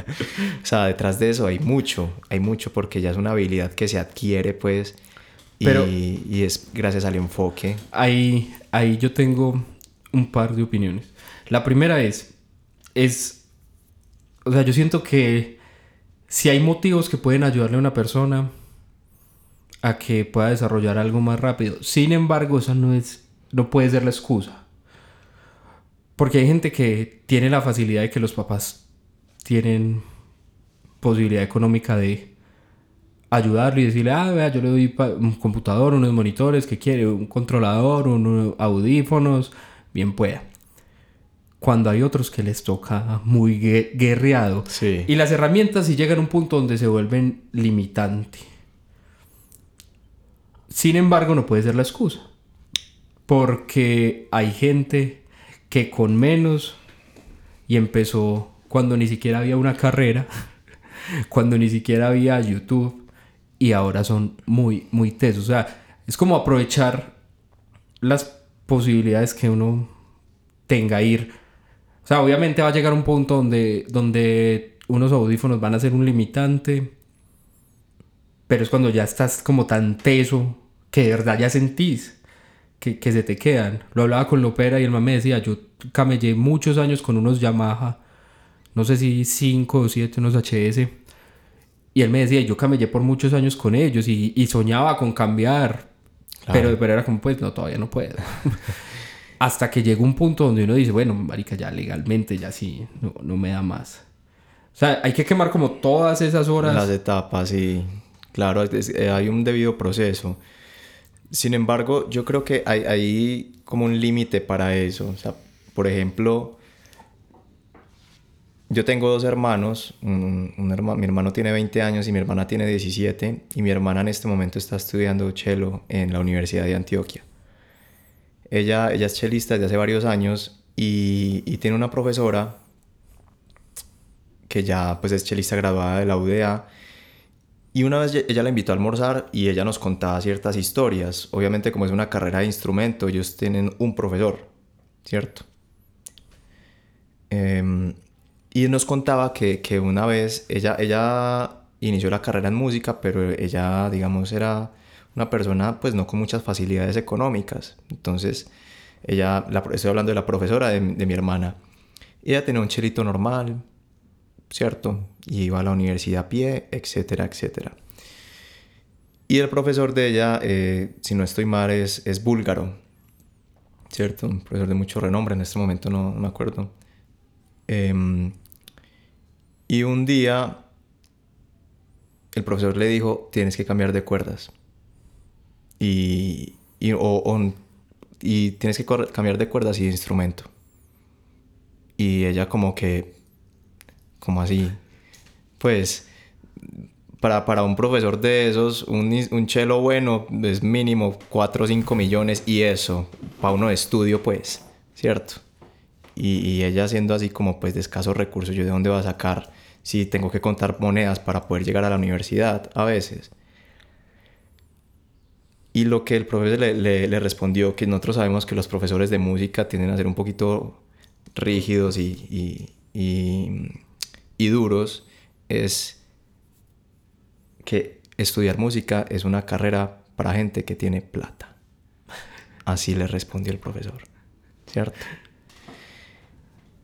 o sea, detrás de eso hay mucho, hay mucho porque ya es una habilidad que se adquiere, pues, Pero y, y es gracias al enfoque. Ahí, ahí yo tengo un par de opiniones. La primera es, es, o sea, yo siento que si hay motivos que pueden ayudarle a una persona, a que pueda desarrollar algo más rápido. Sin embargo, esa no es no puede ser la excusa. Porque hay gente que tiene la facilidad de que los papás tienen posibilidad económica de ayudarle y decirle, ah, vea, yo le doy un computador, unos monitores, que quiere? Un controlador, unos audífonos, bien pueda. cuando hay otros que les toca muy guerreado. Sí. Y las herramientas sí llegan a un punto donde se vuelven limitantes. Sin embargo, no puede ser la excusa. Porque hay gente que con menos y empezó cuando ni siquiera había una carrera, cuando ni siquiera había YouTube y ahora son muy, muy tesos. O sea, es como aprovechar las posibilidades que uno tenga ir. O sea, obviamente va a llegar un punto donde, donde unos audífonos van a ser un limitante, pero es cuando ya estás como tan teso que de verdad ya sentís que, que se te quedan. Lo hablaba con Lopera y el mamá me decía, yo camellé muchos años con unos Yamaha, no sé si 5 o 7, unos HS. Y él me decía, yo camellé por muchos años con ellos y, y soñaba con cambiar. Pero, pero era como, pues, no, todavía no puedo. Hasta que llega un punto donde uno dice, bueno, marica, ya legalmente, ya sí, no, no me da más. O sea, hay que quemar como todas esas horas. Las etapas, y Claro, eh, hay un debido proceso. Sin embargo, yo creo que hay, como un límite para eso. O sea, por ejemplo, yo tengo dos hermanos, mi hermano tiene 20 años y mi hermana tiene 17 y mi hermana en este momento está estudiando cello en la Universidad de Antioquia. Ella, es chelista desde hace varios años y, y, tiene una profesora que ya pues es chelista graduada de la UDA y una vez ella la invitó a almorzar y ella nos contaba ciertas historias. Obviamente como es una carrera de instrumento, ellos tienen un profesor, ¿cierto? Em, y nos contaba que, que, una vez ella, ella inició la carrera en música, pero ella, digamos, era una persona pues no con muchas facilidades económicas. Entonces, ella, la, estoy hablando de la profesora de, de mi hermana, ella tenía un chelito normal, ¿cierto? Y iba a la universidad a pie, etcétera, etcétera. Y el profesor de ella, eh, si no estoy mal, es, es búlgaro, ¿cierto? Un profesor de mucho renombre, en este momento no, me acuerdo. Em, y un día el profesor le dijo, tienes que cambiar de cuerdas. Y, y, y tienes que cambiar de cuerdas y de instrumento. Y ella como que, como así, pues para, para un profesor de esos, un, un chelo bueno es mínimo 4 o 5 millones y eso, para uno de estudio pues, ¿cierto? Y, ella siendo así como pues de escasos recursos, yo de dónde va a sacar si tengo que contar monedas para poder llegar a la universidad a veces. Y lo que el profesor le, le, respondió, que nosotros sabemos que los profesores de música tienden a ser un poquito rígidos y, y, y, duros, es que estudiar música es una carrera para gente que tiene plata. Así le respondió el profesor, ¿cierto?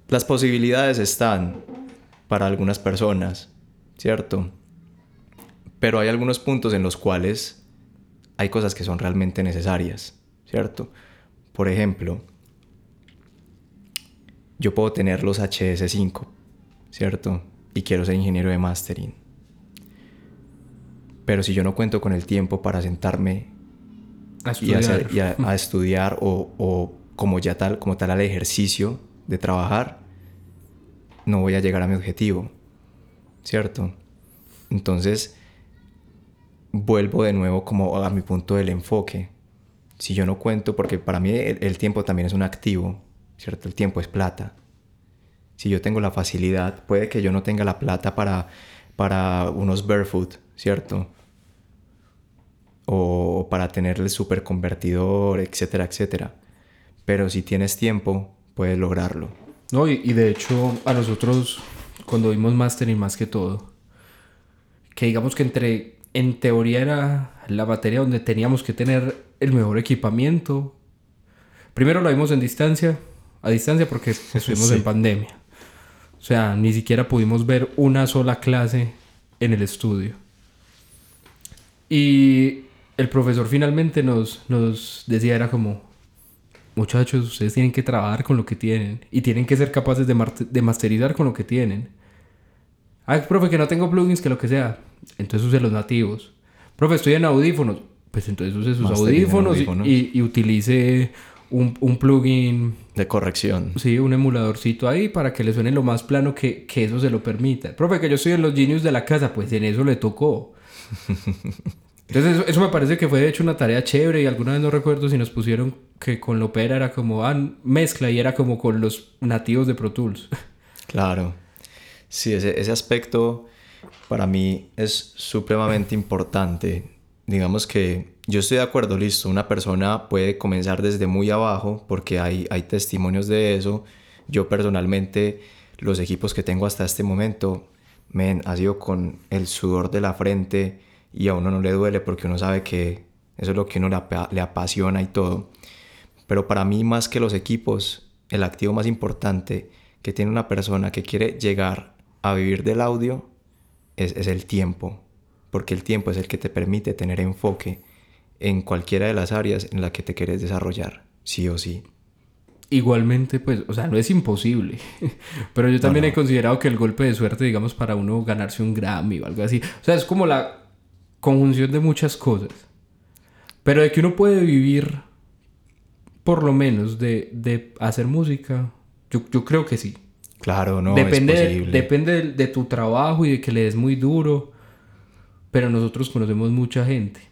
Las posibilidades están para algunas personas, ¿cierto? Pero hay algunos puntos en los cuales hay cosas que son realmente necesarias, ¿cierto? Por ejemplo, yo puedo tener los HS5, ¿cierto? Y quiero ser ingeniero de mastering. Pero si yo no cuento con el tiempo para sentarme a estudiar, y, a, estudiar o, o, como ya tal, como tal al ejercicio de trabajar, no voy a llegar a mi objetivo, ¿cierto? Entonces, vuelvo de nuevo como a mi punto del enfoque. Si yo no cuento, porque para mí el, tiempo también es un activo, ¿cierto? El tiempo es plata. Si yo tengo la facilidad, puede que yo no tenga la plata para, para unos barefoot, ¿cierto? O para tener el super convertidor, etcétera, etcétera. Pero si tienes tiempo, puedes lograrlo. No, y, de hecho a nosotros cuando vimos mastering más que todo, que digamos que entre, en teoría era la materia donde teníamos que tener el mejor equipamiento. Primero lo vimos en distancia, a distancia porque estuvimos en pandemia. O sea, ni siquiera pudimos ver una sola clase en el estudio. Y el profesor finalmente nos, nos decía, era como, muchachos, ustedes tienen que trabajar con lo que tienen y tienen que ser capaces de, de masterizar con lo que tienen. Ah, profe, que no tengo plugins, que lo que sea. Entonces use los nativos. Profe, estoy en audífonos. Pues entonces use sus audífonos, Y, y, utilice un, un plugin De corrección. Sí, un emuladorcito ahí para que le suene lo más plano que, que eso se lo permita. Profe, que yo estoy en los genius de la casa, pues en eso le tocó. Entonces eso, eso me parece que fue de hecho una tarea chévere y alguna vez no recuerdo si nos pusieron que con Lopera era como ah, mezcla y era como con los nativos de Pro Tools. Claro. Sí, ese, ese aspecto para mí es supremamente importante. Digamos que yo estoy de acuerdo, listo, una persona puede comenzar desde muy abajo porque hay, hay testimonios de eso. Yo personalmente, los equipos que tengo hasta este momento, men, ha sido con el sudor de la frente y a uno no le duele porque uno sabe que eso es lo que uno le, apa- le apasiona y todo. Pero para mí, más que los equipos, el activo más importante que tiene una persona que quiere llegar a vivir del audio es, es el tiempo. Porque el tiempo es el que te permite tener enfoque en cualquiera de las áreas en la que te quieres desarrollar, sí o sí. Igualmente, pues, o sea, no es imposible. Pero yo también no. he considerado que el golpe de suerte, digamos, para uno ganarse un Grammy o algo así. O sea, es como la conjunción de muchas cosas. Pero de que uno puede vivir, por lo menos, de, de hacer música, yo, yo creo que sí. Claro, no depende es posible. depende de, de tu trabajo y de que le des muy duro. Pero nosotros conocemos mucha gente.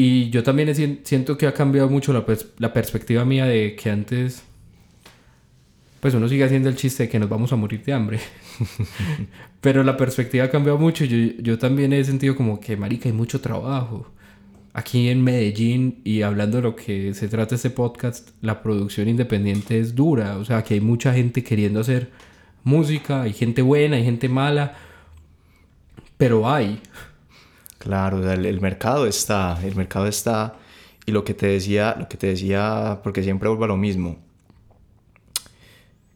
Y yo también siento que ha cambiado mucho la, pers- la perspectiva mía de que antes, pues uno sigue haciendo el chiste de que nos vamos a morir de hambre. Pero la perspectiva ha cambiado mucho. Yo, yo también he sentido como que, marica, hay mucho trabajo. Aquí en Medellín, y hablando de lo que se trata este podcast, la producción independiente es dura. O sea, que hay mucha gente queriendo hacer música, hay gente buena, hay gente mala. Pero hay. Claro, el, el mercado está, el mercado está. Y lo que te decía, lo que te decía, porque siempre vuelvo a lo mismo.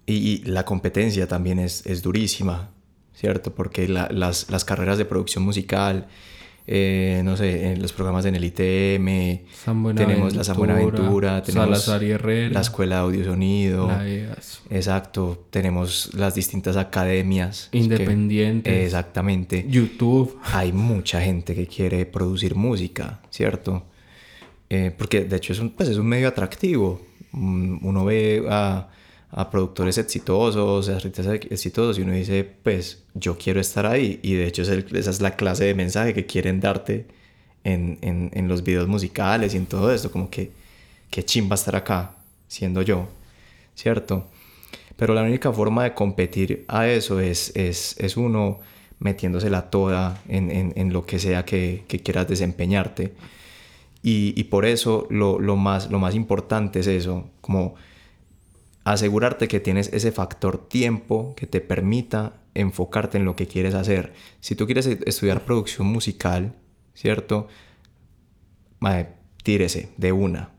Y, la competencia también es, es durísima, ¿cierto? Porque la- las, las carreras de producción musical, eh, no sé, en los programas en el ITM, tenemos la San Buenaventura, tenemos la Escuela de Audio y Sonido. la EAS, Exacto, tenemos las distintas academias. que- Independientes. exactamente. YouTube. Hay mucha gente que quiere producir música, ¿cierto? Eh, porque de hecho es un, pues es un medio atractivo. Mm, Uno ve a, a productores exitosos, a artistas exitosos y uno dice, pues yo quiero estar ahí. Y de hecho esa es la clase de mensaje que quieren darte en, en, en los videos musicales y en todo esto. Como que, qué chimba estar acá, siendo yo, ¿cierto? Pero la única forma de competir a eso es, es, es uno metiéndosela toda en, en, en lo que sea que, que quieras desempeñarte. Y, y por eso lo, lo, más, lo más importante es eso, como asegurarte que tienes ese factor tiempo que te permita enfocarte en lo que quieres hacer. Si tú quieres e- estudiar producción musical, ¿cierto? Mae, tírese de una,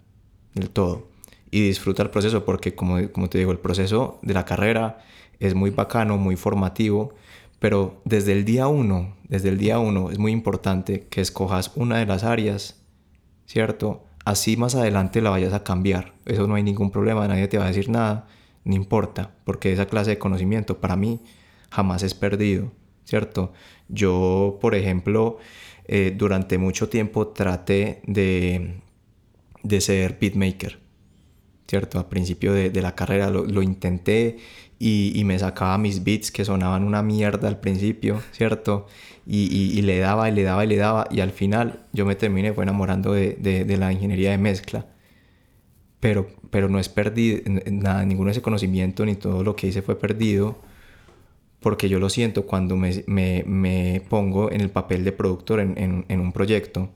del todo. Y disfruta el proceso porque, como, como te digo, el proceso de la carrera es muy bacano, muy formativo. Pero desde el día uno, desde el día uno es muy importante que escojas una de las áreas, ¿cierto? Así más adelante la vayas a cambiar. Eso no hay ningún problema, nadie te va a decir nada, no importa, porque esa clase de conocimiento para mí jamás es perdido, ¿cierto? Yo, por ejemplo, eh, durante mucho tiempo traté de, de ser beatmaker, ¿cierto? Al principio de, de la carrera lo, lo intenté y, y me sacaba mis beats que sonaban una mierda al principio, ¿cierto? Y, y- y le daba y le daba y le daba y al final yo me terminé fue enamorando de, de- de la ingeniería de mezcla. Pero, pero no es perdido, nada, ninguno de ese conocimiento ni todo lo que hice fue perdido porque yo lo siento cuando me, me- me pongo en el papel de productor en, en- en un proyecto,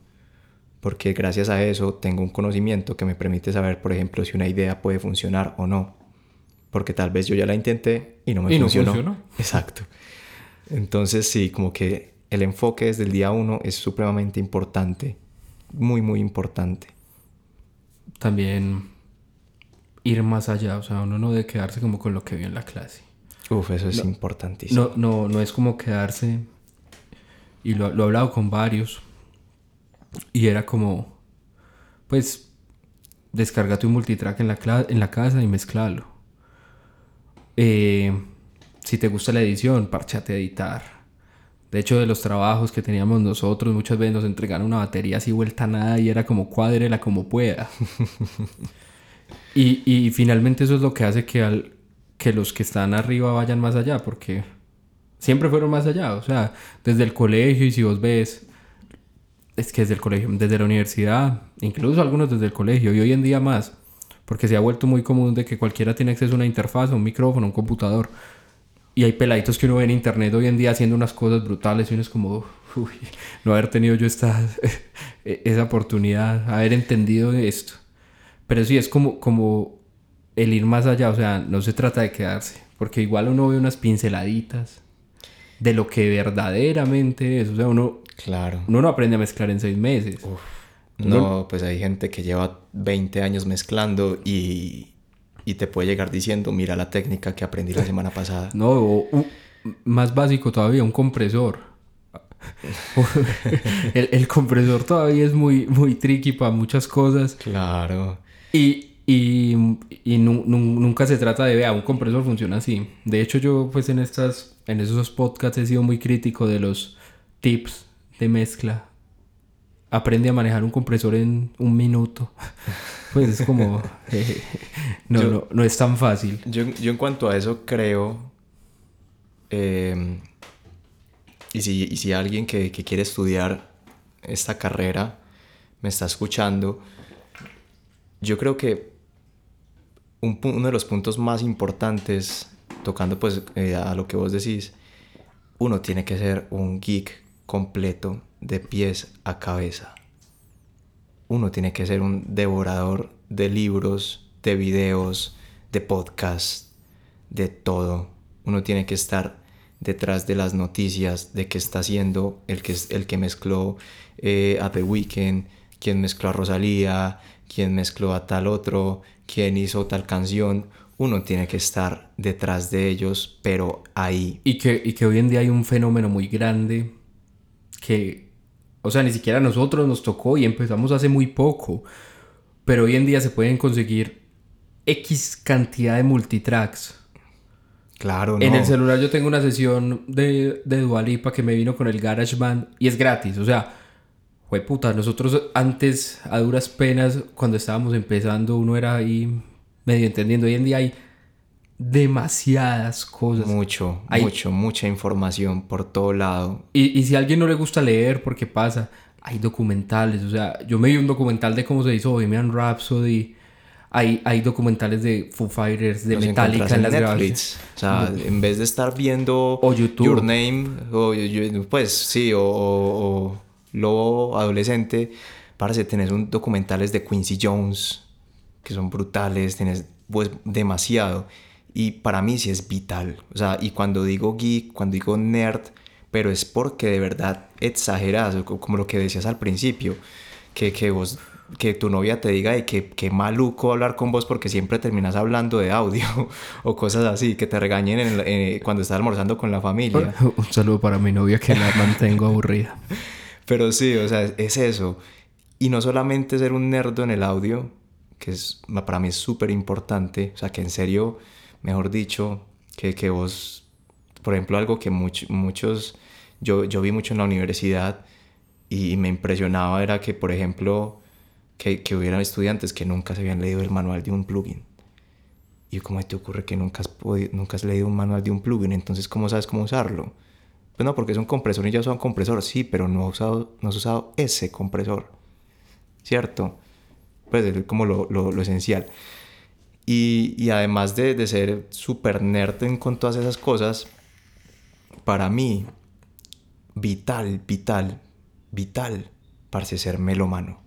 porque gracias a eso tengo un conocimiento que me permite saber, por ejemplo, si una idea puede funcionar o no, porque tal vez yo ya la intenté y no me Y no funcionó. Exacto. Entonces sí, como que el enfoque desde el día uno es supremamente importante, muy, muy importante. También ir más allá, o sea, uno no debe quedarse como con lo que vio en la clase. Uf, eso es importantísimo. No, no, no es como quedarse. Y lo, lo he hablado con varios. Y era como. Pues. Descárgate un multitrack en la, en la casa y mezclalo. Eh, si te gusta la edición, parchate a editar. De hecho, de los trabajos que teníamos nosotros, muchas veces nos entregaron una batería así vuelta a nada y era como cuádrela como pueda. Y, y finalmente eso es lo que hace que, al, que los que están arriba vayan más allá, porque siempre fueron más allá. O sea, desde el colegio y si vos ves, es que desde el colegio, desde la universidad, incluso algunos desde el colegio y hoy en día más, porque se ha vuelto muy común de que cualquiera tiene acceso a una interfaz, a un micrófono, a un computador. Y hay peladitos que uno ve en internet hoy en día haciendo unas cosas brutales y uno es como, uy, no haber tenido yo esta, esa oportunidad, haber entendido esto. Pero sí, es como, como el ir más allá, o sea, no se trata de quedarse, porque igual uno ve unas pinceladitas de lo que verdaderamente es, o sea, uno, Claro. uno no aprende a mezclar en seis meses. No, pues hay gente que lleva 20 años mezclando y, y te puede llegar diciendo, mira la técnica que aprendí la semana pasada. No, o, más básico todavía, un compresor. el, el compresor todavía es muy, muy tricky para muchas cosas. Claro. Y, y, y nu- nu- nunca se trata de, vea, un compresor funciona así. De hecho, yo pues en estas, en esos podcasts he sido muy crítico de los tips de mezcla. Aprende a manejar un compresor en un minuto. Pues es como, eh, no, Yo- no, no es tan fácil. Yo, yo en cuanto a eso creo, eh, y, si, y si alguien que, que quiere estudiar esta carrera me está escuchando, yo creo que un uno de los puntos más importantes, tocando pues eh, a lo que vos decís, uno tiene que ser un geek completo de pies a cabeza. Uno tiene que ser un devorador de libros, de videos, de podcasts, de todo. Uno tiene que estar detrás de las noticias de qué está haciendo el que, el que mezcló eh, a The Weeknd, quién mezcló a Rosalía, quién mezcló a tal otro, quién hizo tal canción. Uno tiene que estar detrás de ellos, pero ahí. Y que, y que hoy en día hay un fenómeno muy grande que, o sea, ni siquiera a nosotros nos tocó y empezamos hace muy poco. Pero hoy en día se pueden conseguir X cantidad de multitracks. Claro, En no. el celular yo tengo una sesión de, de Dua Lipa que me vino con el GarageBand y es gratis. O sea, fue puta. Nosotros antes, a duras penas, cuando estábamos empezando, uno era ahí medio entendiendo. Hoy en día hay demasiadas cosas. Mucho, Hay- mucho, mucha información por todo lado. Y, y si a alguien no le gusta leer, ¿por qué pasa? Hay documentales, o sea, yo me vi un documental de cómo se hizo Bohemian Rhapsody. Hay, hay documentales de Foo Fighters, de Los Metallica en las Netflix. grabaciones. O sea, en vez de estar viendo O YouTube. Your Name, o, pues sí, o, o, o Lobo Adolescente, parece tenés un documentales de Quincy Jones que son brutales, tenés pues demasiado. Y para mí sí es vital. O sea, y cuando digo geek, cuando digo nerd, pero es porque de verdad exageras, como lo que decías al principio, que, que vos, que tu novia te diga de que, que maluco hablar con vos porque siempre terminas hablando de audio o cosas así, que te regañen en el- eh, cuando estás almorzando con la familia. Un saludo para mi novia que la mantengo aburrida. Pero sí, o sea, es eso. Y no solamente ser un nerdo en el audio, que es, para mí es súper importante, o sea, que en serio, mejor dicho, que, que vos, por ejemplo, algo que much- muchos, yo, yo vi mucho en la universidad y me impresionaba era que, por ejemplo, que, que hubieran estudiantes que nunca se habían leído el manual de un plugin. ¿Y cómo te ocurre que nunca has, podi- nunca has leído un manual de un plugin? Entonces, ¿cómo sabes cómo usarlo? Pues no, porque es un compresor y ya usa un compresor, sí, pero no, ha usado, no has usado ese compresor, ¿cierto? Pues es como lo, lo- lo esencial. Y, además de, ser súper nerd con todas esas cosas, para mí, vital, vital, vital, parece ser melómano.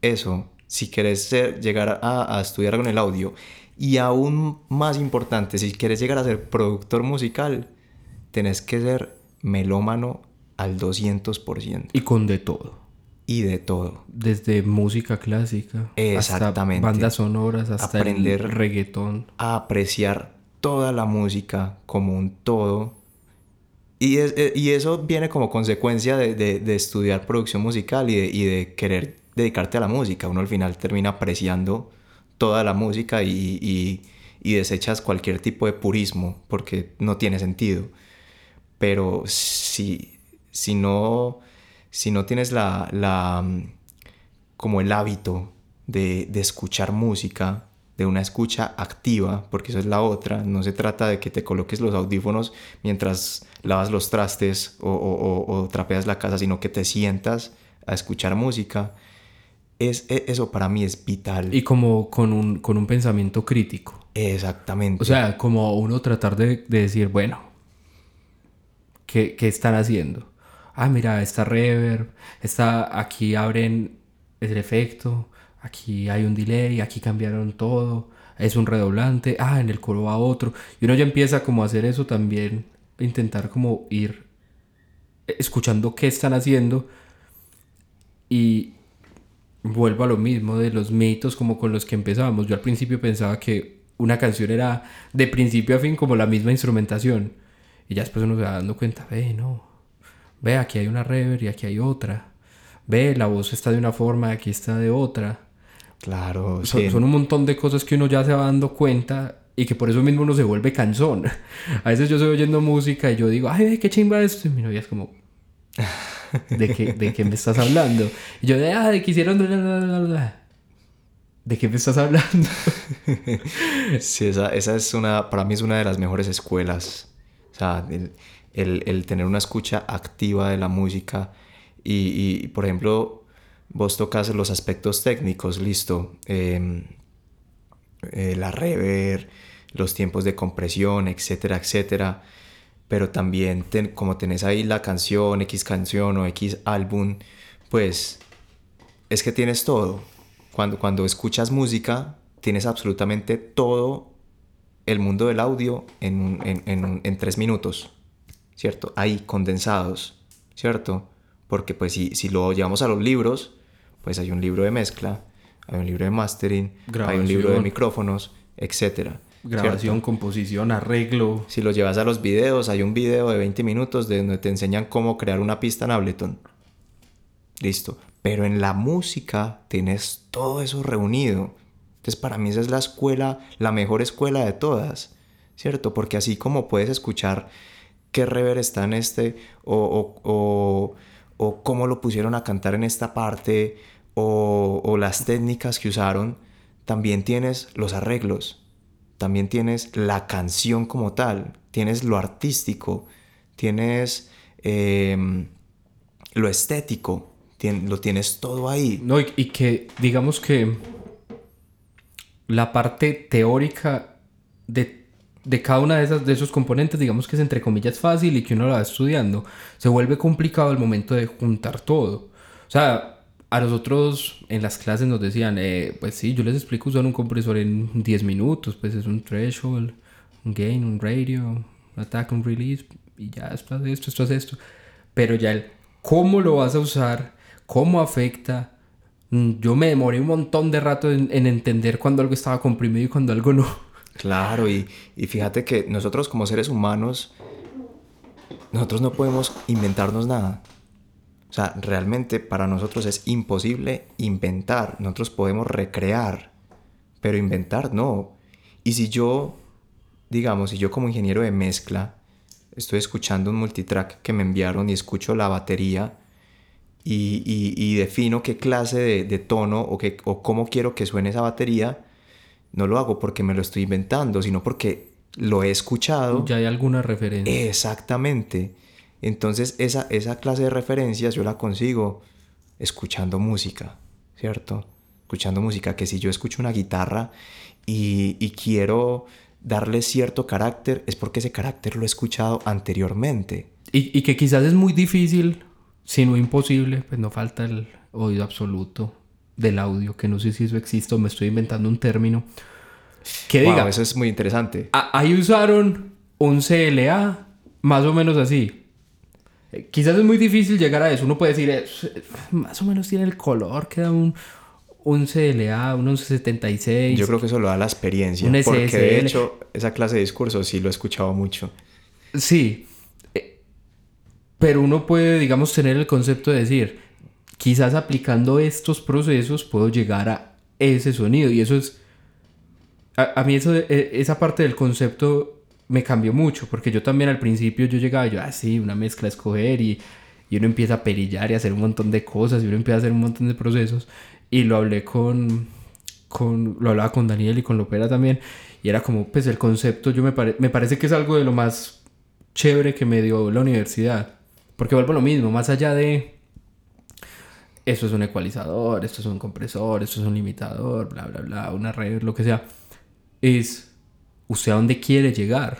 Eso, si quieres ser- llegar a, a estudiar con el audio, y aún más importante, si quieres llegar a ser productor musical, tenés que ser melómano al 200% Y con de todo. Y de todo. Desde música clásica. Exactamente. Hasta bandas sonoras, hasta Aprender- el reggaetón. a apreciar toda la música como un todo. Y, es- eh, y eso viene como consecuencia de, de- de estudiar producción musical y de, y de querer dedicarte a la música. Uno al final termina apreciando toda la música y, y- y desechas cualquier tipo de purismo porque no tiene sentido. Pero si, si no, si no tienes la, la, mm, como el hábito de, de escuchar música de una escucha activa, porque eso es la otra. No se trata de que te coloques los audífonos mientras lavas los trastes o, trapeas la casa, sino que te sientas a escuchar música. Es, e, eso para mí es vital. Y como con un, con un pensamiento crítico. Exactamente. O sea, como uno tratar de, decir, bueno, ¿qué, ¿qué, están haciendo? Ah, mira, esta reverb, está, aquí abren el efecto, aquí hay un delay, aquí cambiaron todo, es un redoblante, ah, en el coro va otro. Y uno ya empieza como a hacer eso también, intentar como ir escuchando qué están haciendo y vuelvo a lo mismo de los mitos como con los que empezábamos. Yo al principio pensaba que una canción era de principio a fin como la misma instrumentación y ya después uno se va dando cuenta, ve, no, ve, aquí hay una reverb y aquí hay otra. Ve, la voz está de una forma, aquí está de otra Claro, son, son, un montón de cosas que uno ya se va dando cuenta y que por eso mismo uno se vuelve cansón. A veces yo estoy oyendo música y yo digo, ay, qué chimba esto. Y mi novia es como, ¿de qué, de qué me estás hablando? Y yo, de, ah, de que hicieron... ¿De qué me estás hablando? sí, esa, esa, es una, para mí es una de las mejores escuelas. O sea, el, el, el tener una escucha activa de la música y, y por ejemplo, vos tocas los aspectos técnicos, listo, em, eh, la rever, los tiempos de compresión, etcétera, etcétera. Pero también como tenés ahí la canción, X canción o X álbum, pues es que tienes todo. Cuando, cuando escuchas música, tienes absolutamente todo el mundo del audio en, en, en tres minutos, ¿cierto? Ahí condensados, ¿cierto? Porque pues si, si lo llevamos a los libros, pues hay un libro de mezcla, hay un libro de mastering, hay un libro de micrófonos, etcétera. Grabación, composición, arreglo. Si lo llevas a los videos, hay un video de 20 minutos de donde te enseñan cómo crear una pista en Ableton. Listo. Pero en la música tienes todo eso reunido. Entonces para mí esa es la escuela, la mejor escuela de todas. ¿Cierto? Porque así como puedes escuchar qué rever está en este o, o, o cómo lo pusieron a cantar en esta parte o, las técnicas que usaron, también tienes los arreglos, también tienes la canción como tal, tienes lo artístico, tienes em, lo estético, lo tienes todo ahí. No, y, que digamos que la parte teórica de, de cada una de, esas, de esos componentes, digamos que es entre comillas fácil y que uno la va estudiando, se vuelve complicado el momento de juntar todo. O sea, a nosotros en las clases nos decían, eh, pues sí, yo les explico usar un compresor en 10 minutos, pues es un threshold, un gain, un radio, un attack, un release, y ya esto esto, esto hace esto. Pero ya el cómo lo vas a usar, cómo afecta, mm, yo me demoré un montón de rato en, entender cuando algo estaba comprimido y cuando algo no. Claro, y, y fíjate que nosotros como seres humanos, nosotros no podemos inventarnos nada. O sea, realmente para nosotros es imposible inventar. Nosotros podemos recrear, pero inventar no. Y si yo, digamos, si yo como ingeniero de mezcla estoy escuchando un multitrack que me enviaron y escucho la batería y, defino qué clase de, tono o, qué, o cómo quiero que suene esa batería, no lo hago porque me lo estoy inventando, sino porque lo he escuchado. Ya hay alguna referencia. Exactamente. Entonces esa, esa clase de referencias yo la consigo escuchando música, ¿cierto? Escuchando música, que si yo escucho una guitarra y, y quiero darle cierto carácter, es porque ese carácter lo he escuchado anteriormente. Y, y, que quizás es muy difícil, si no imposible, pues no falta el oído absoluto del audio, que no sé si eso existe o me estoy inventando un término. Que diga, eso es muy interesante. Ahí usaron un CLA más o menos así. Quizás es muy difícil llegar a eso. Uno puede decir, más o menos tiene el color, queda un, un CLA, un 1176. Yo creo que eso lo da la experiencia. porque de hecho, esa clase de discurso sí lo he escuchado mucho. Sí. Eh, pero uno puede, digamos, tener el concepto de decir, quizás aplicando estos procesos puedo llegar a ese sonido. Y eso es. A, mí, eso, e, esa parte del concepto me cambió mucho, porque yo también al principio yo llegaba, yo, ah, una mezcla a escoger y, y uno empieza a perillar y a hacer un montón de cosas y uno empieza a hacer un montón de procesos. Y lo hablé con, con, lo hablaba con Daniel y con Lopera también, y era como, pues el concepto, yo me, me parece que es algo de lo más chévere que me dio la universidad, porque vuelvo a lo mismo, más allá de, eso es un ecualizador, esto es un compresor, esto es un limitador, bla, bla, bla, una red, lo que sea, es usted a dónde quiere llegar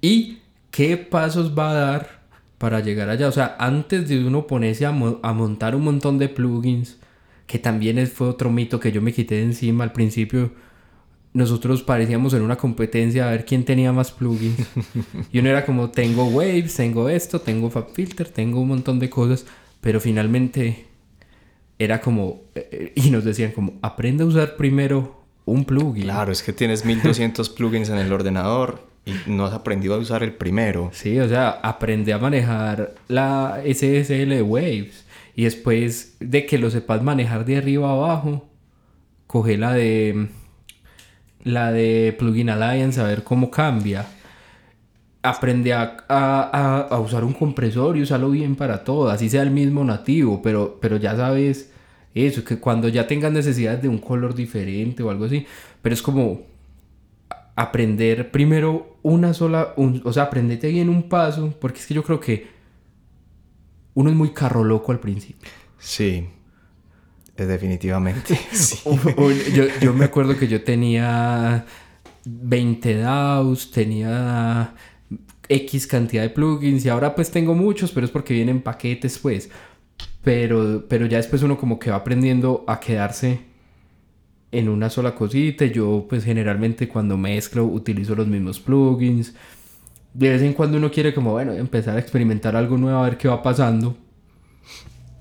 y qué pasos va a dar para llegar allá. O sea, antes de uno ponerse a, a montar un montón de plugins, que también fue otro mito que yo me quité de encima al principio. Nosotros parecíamos en una competencia a ver quién tenía más plugins. y uno era como, tengo Waves, tengo esto, tengo FabFilter, tengo un montón de cosas. Pero finalmente era como, eh, y nos decían como, aprende a usar primero un plugin. Claro, es que tienes 1200 plugins en el ordenador y no has aprendido a usar el primero. Sí, o sea, aprende a manejar la SSL de Waves. Y después de que lo sepas manejar de arriba a abajo, coge la de la de Plugin Alliance a ver cómo cambia. Aprende a, a, a, usar un compresor y usarlo bien para todo, así sea el mismo nativo, pero, pero ya sabes eso, que cuando ya tengas necesidad de un color diferente o algo así, pero es como aprender primero una sola, o sea, aprendete bien un paso, porque es que yo creo que uno es muy carro loco al principio. Sí, definitivamente. yo, yo, me acuerdo que yo tenía 20 DAOs, tenía X cantidad de plugins y ahora pues tengo muchos, pero es porque vienen paquetes pues. Pero, pero ya después uno como que va aprendiendo a quedarse en una sola cosita. Yo pues generalmente cuando mezclo utilizo los mismos plugins. De vez en cuando uno quiere como, bueno, empezar a experimentar algo nuevo, a ver qué va pasando.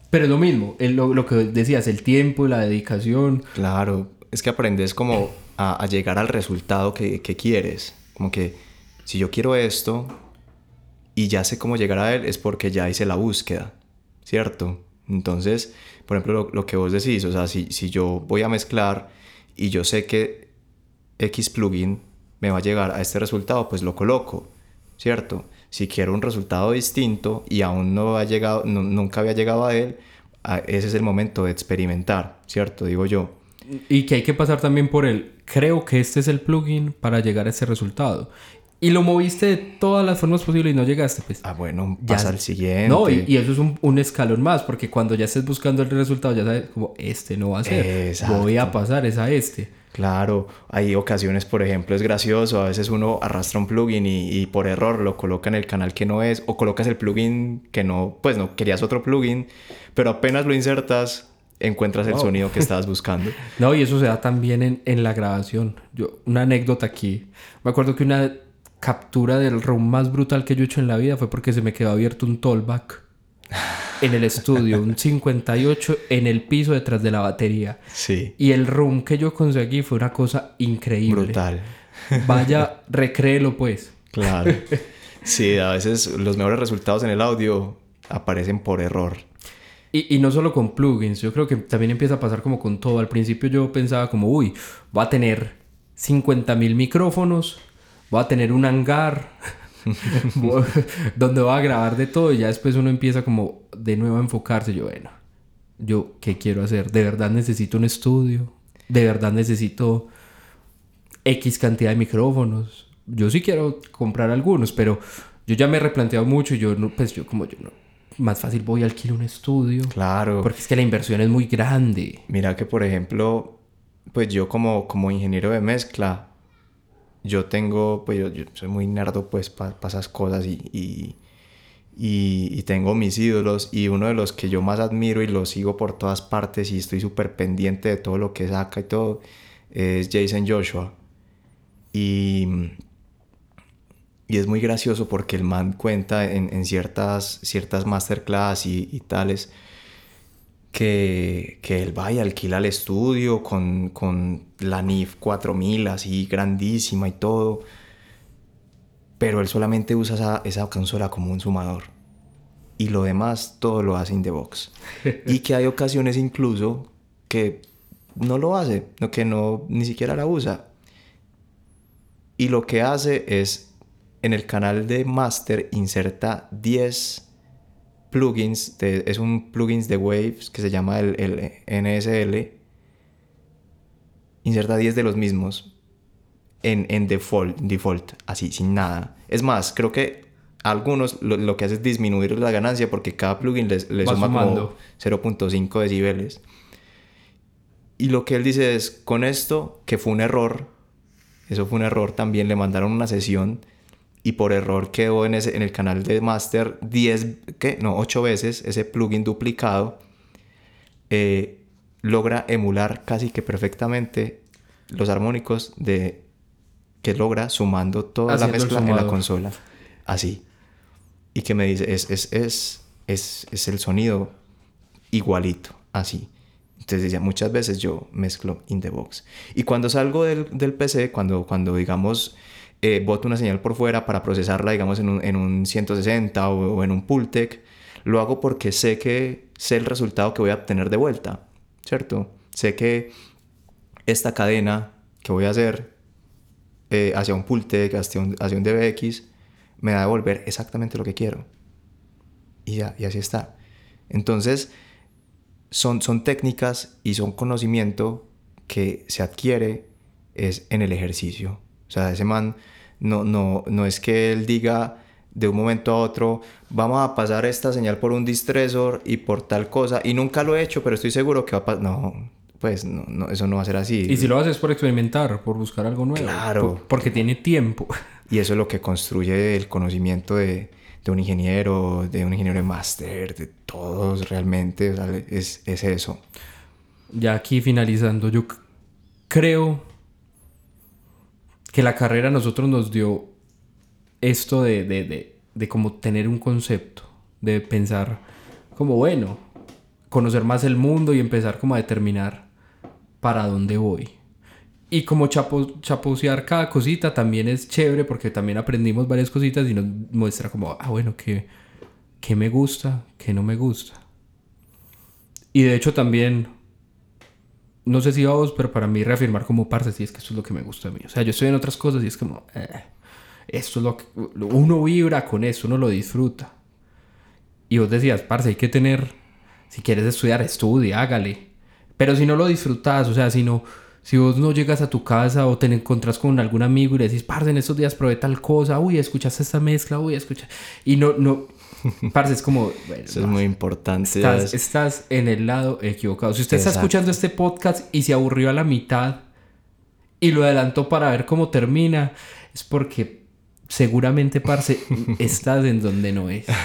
Pero es lo mismo, lo, lo, que decías, el tiempo, la dedicación. Claro, es que aprendes como a, a llegar al resultado que, que, quieres. Como que si yo quiero esto y ya sé cómo llegar a él, es porque ya hice la búsqueda, ¿cierto? Entonces, por ejemplo, lo, que vos decís, o sea, si, si yo voy a mezclar y yo sé que X plugin me va a llegar a este resultado, pues lo coloco, ¿cierto? Si quiero un resultado distinto y aún no ha llegado, nunca había llegado a él, ese es el momento de experimentar, ¿cierto? Digo yo. Y que hay que pasar también por el, creo que este es el plugin para llegar a ese resultado. Y lo moviste de todas las formas posibles y no llegaste, pues. Ah, bueno, pasa al siguiente. No, y, y eso es un, un, escalón más, porque cuando ya estés buscando el resultado, ya sabes, como, este no va a ser. Exacto. Voy a pasar, es a este. Claro, hay ocasiones, por ejemplo, es gracioso, a veces uno arrastra un plugin y, y, por error lo coloca en el canal que no es, o colocas el plugin que no, pues no, querías otro plugin, pero apenas lo insertas, encuentras el sonido que estabas buscando. No, y eso se da también en, en la grabación. Yo, una anécdota aquí. Me acuerdo que una captura del room más brutal que yo he hecho en la vida fue porque se me quedó abierto un tollback en el estudio, un 58 en el piso detrás de la batería. Sí. Y el room que yo conseguí fue una cosa increíble. Brutal. Vaya, recréelo pues. Claro. Sí, a veces los mejores resultados en el audio aparecen por error. Y, y, no solo con plugins, yo creo que también empieza a pasar como con todo. Al principio yo pensaba como, uy, va a tener 50.000 micrófonos, voy a tener un hangar donde voy a grabar de todo y ya después uno empieza como de nuevo a enfocarse. Yo, bueno, yo, ¿qué quiero hacer? ¿De verdad necesito un estudio? ¿De verdad necesito X cantidad de micrófonos? Yo sí quiero comprar algunos, pero yo ya me he replanteado mucho y yo, no, pues yo como yo no, más fácil voy a alquilar un estudio. Claro. Porque es que la inversión es muy grande. Mira que, por ejemplo, pues yo como, como ingeniero de mezcla, yo tengo, pues yo, soy muy nerdo pues para pa esas cosas y, y, y, tengo mis ídolos y uno de los que yo más admiro y lo sigo por todas partes y estoy súper pendiente de todo lo que saca y todo es Jason Joshua. Y, y es muy gracioso porque el man cuenta en, en ciertas, ciertas masterclass y tales que, que él va y alquila el estudio con, con la NIF 4000 así grandísima y todo. Pero él solamente usa esa, esa consola como un sumador. Y lo demás todo lo hace in the box. y que hay ocasiones incluso que no lo hace, que no ni siquiera la usa. Y lo que hace es en el canal de master inserta 10 plugins, de, es un plugins de Waves que se llama el, el, NSL. inserta 10 de los mismos en, en default, default, así, sin nada. Es más, creo que algunos lo, que hace es disminuir la ganancia porque cada plugin le, suma como 0.5 decibeles. Y lo que él dice es, con esto, que fue un error, eso fue un error también, le mandaron una sesión y por error quedó en, ese, en el canal de master 10, ¿qué? No, 8 veces ese plugin duplicado. Eh, logra emular casi que perfectamente los armónicos de que logra sumando toda la mezcla en la consola. Así. Y que me dice, es, es, es, es, es el sonido igualito, así. Entonces decía, muchas veces yo mezclo in the box. Y cuando salgo del, del PC, cuando, cuando digamos, eh, boto una señal por fuera para procesarla, digamos, en un, en un 160 o, o, en un Pultec, lo hago porque sé que sé el resultado que voy a obtener de vuelta, ¿cierto? Sé que esta cadena que voy a hacer eh, hacia un Pultec, hacia un, hacia un DBX, me va a devolver exactamente lo que quiero. Y ya, y así está. Entonces, son, son técnicas y son conocimiento que se adquiere es en el ejercicio. O sea, ese man no, no, no es que él diga de un momento a otro, vamos a pasar esta señal por un distresor y por tal cosa, y nunca lo he hecho, pero estoy seguro que va a pasar. No, pues no, no, eso no va a ser así. Y si lo haces por experimentar, por buscar algo nuevo. Claro. porque tiene tiempo. Y eso es lo que construye el conocimiento de, de un ingeniero, de un ingeniero de máster, de todos realmente, es, es, eso. Ya aquí finalizando, yo creo que la carrera a nosotros nos dio esto de, de, de, de como tener un concepto, de pensar como bueno, conocer más el mundo y empezar como a determinar para dónde voy. Y como chapo, chaposear cada cosita también es chévere porque también aprendimos varias cositas y nos muestra como, ah, bueno, que, que me gusta, que no me gusta. Y de hecho también, no sé si a vos, pero para mí reafirmar como parce, sí es que esto es lo que me gusta a mí. O sea, yo estoy en otras cosas y es como, eh, esto es lo que uno vibra con eso, uno lo disfruta. Y vos decías, parce, hay que tener, si quieres estudiar, estudia, hágale. Pero si no lo disfrutas, o sea, si no, si vos no llegas a tu casa o te encontrás con algún amigo y le decís, parce, en estos días probé tal cosa, uy, escuchaste esta mezcla, uy, escucha. Y no, no, parce, es como. Eso es muy importante. Estás, estás, en el lado equivocado. Si usted está escuchando este podcast y se aburrió a la mitad y lo adelantó para ver cómo termina, es porque seguramente, parce, estás en donde no es.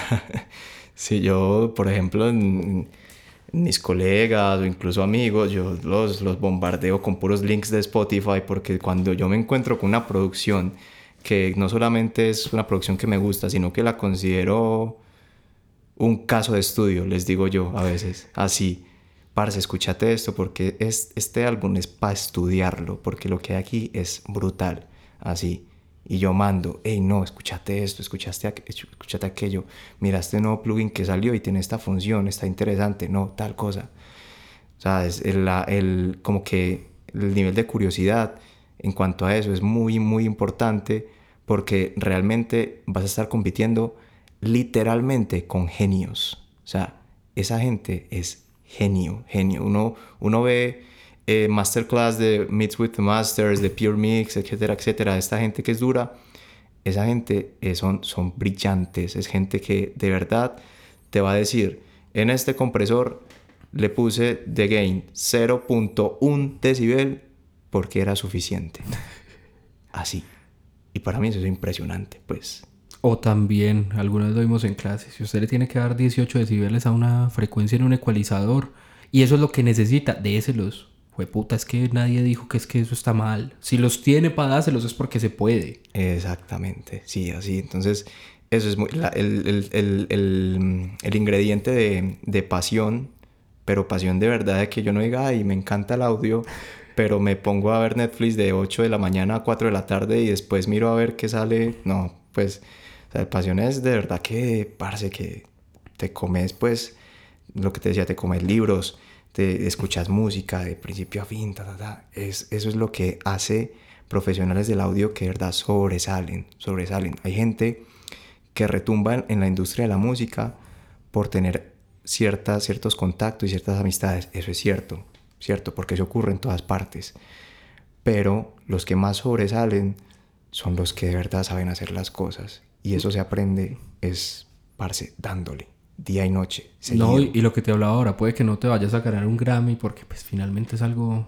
Si yo, por ejemplo, en mis colegas o incluso amigos, yo los, los bombardeo con puros links de Spotify porque cuando yo me encuentro con una producción que no solamente es una producción que me gusta, sino que la considero un caso de estudio, les digo yo a veces, así, parce, escúchate esto porque es, este álbum es para estudiarlo, porque lo que hay aquí es brutal, así y yo mando, hey, no, escúchate esto, escuchaste, escúchate aquello, mira este nuevo plugin que salió y tiene esta función, está interesante, no, tal cosa. O sea, es el, el, como que el nivel de curiosidad en cuanto a eso es muy, muy importante porque realmente vas a estar compitiendo literalmente con genios. O sea, esa gente es genio, genio. Uno, uno ve eh, masterclass de Meets with the Masters, de Pure Mix, etcétera, etcétera, esta gente que es dura, esa gente eh, son, son brillantes, es gente que de verdad te va a decir, en este compresor le puse de gain 0.1 decibel porque era suficiente. Así. Y para mí eso es impresionante, pues. O también, alguna vez lo vimos en clase, si usted le tiene que dar 18 decibeles a una frecuencia en un ecualizador y eso es lo que necesita, déselos puta, es que nadie dijo que es que eso está mal. Si los tiene para dárselos es porque se puede. Exactamente, sí, así. Entonces, eso es muy, el, el, el, el, ingrediente de, de, pasión, pero pasión de verdad, de que yo no diga, ay, me encanta el audio, pero me pongo a ver Netflix de 8 de la mañana a 4 de la tarde y después miro a ver qué sale. No, pues, o sea, pasión de verdad que, parece que te comes, pues, lo que te decía, te comes libros escuchas música de principio a fin, Es, eso es lo que hace profesionales del audio que de verdad sobresalen, sobresalen. Hay gente que retumba en la industria de la música por tener ciertas, ciertos contactos y ciertas amistades. Eso es cierto, cierto, porque eso ocurre en todas partes. pero los que más sobresalen son los que de verdad saben hacer las cosas. Y eso se aprende es, parce, dándole, día y noche. No, y, y, lo que te hablaba ahora, puede que no te vayas a ganar un Grammy porque pues finalmente es algo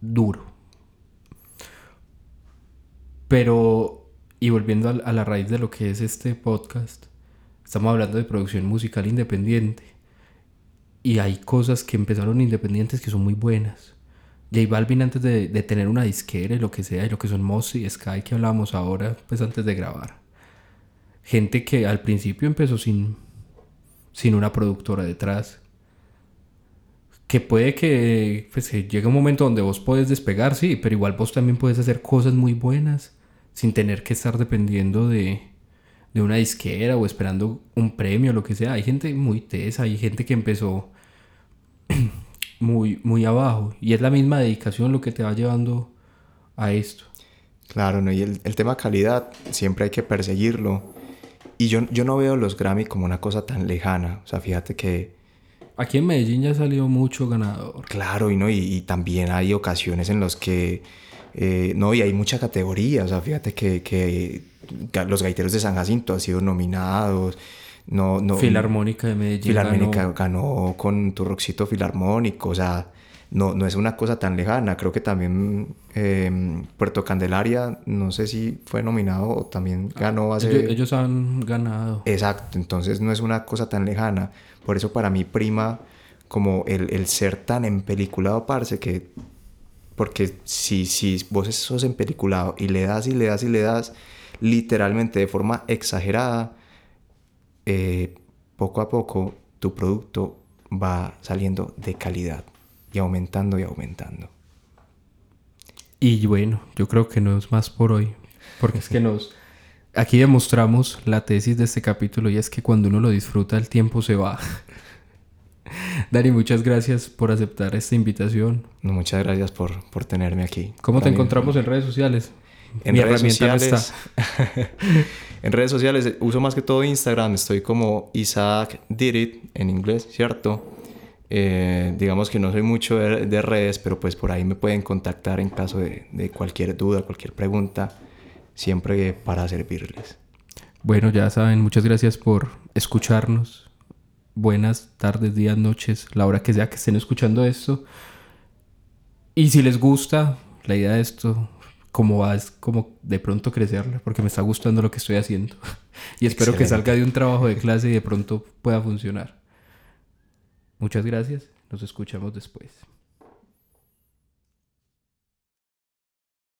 duro. Pero, y volviendo a, la raíz de lo que es este podcast, estamos hablando de producción musical independiente. Y hay cosas que empezaron independientes que son muy buenas. J Balvin antes de, tener una disquera y lo que sea, y lo que son Mossy y Sky que hablábamos ahora, pues antes de grabar. Gente que al principio empezó sin, sin una productora detrás. Que puede que pues, llegue un momento donde vos podés despegar, sí, pero igual vos también puedes hacer cosas muy buenas sin tener que estar dependiendo de, de una disquera o esperando un premio lo que sea. Hay gente muy tesa, hay gente que empezó muy, muy abajo y es la misma dedicación lo que te va llevando a esto. Claro, ¿no? y el, el tema calidad siempre hay que perseguirlo. Y yo, yo no veo los Grammy como una cosa tan lejana. O sea, fíjate que... Aquí en Medellín ya ha salido mucho ganador. Claro, y, ¿no? y, también hay ocasiones en las que... Eh, no, y hay mucha categoría. O sea, fíjate que, que los gaiteros de San Jacinto han sido nominados. No, no, Filarmónica de Medellín. Filarmónica ganó, con tu roxito filarmónico. O sea, no, no es una cosa tan lejana. Creo que también em, Puerto Candelaria, no sé si fue nominado o también ah, ganó hace... Ellos, han ganado. Exacto, entonces no es una cosa tan lejana. Por eso para mí prima como el, el ser tan empeliculado, parce, que... Porque si, si vos sos empeliculado y le das y le das y le das literalmente de forma exagerada, eh, poco a poco tu producto va saliendo de calidad y aumentando y aumentando. Y bueno, yo creo que no es más por hoy, porque es que nos... Aquí demostramos la tesis de este capítulo y es que cuando uno lo disfruta el tiempo se va. Dani, muchas gracias por aceptar esta invitación. muchas gracias por, por tenerme aquí. ¿Cómo te encontramos en redes sociales? En redes sociales. en redes sociales uso más que todo Instagram. Estoy como Isaac Did It en inglés, ¿cierto? Eh, digamos que no soy mucho de, redes, pero pues por ahí me pueden contactar en caso de, de cualquier duda, cualquier pregunta, siempre para servirles. Bueno, ya saben, muchas gracias por escucharnos. Buenas tardes, días, noches, la hora que sea que estén escuchando esto. Y si les gusta la idea de esto, como va es como de pronto crecerle, porque me está gustando lo que estoy haciendo. y espero que salga de un trabajo de clase y de pronto pueda funcionar. Muchas gracias, nos escuchamos después.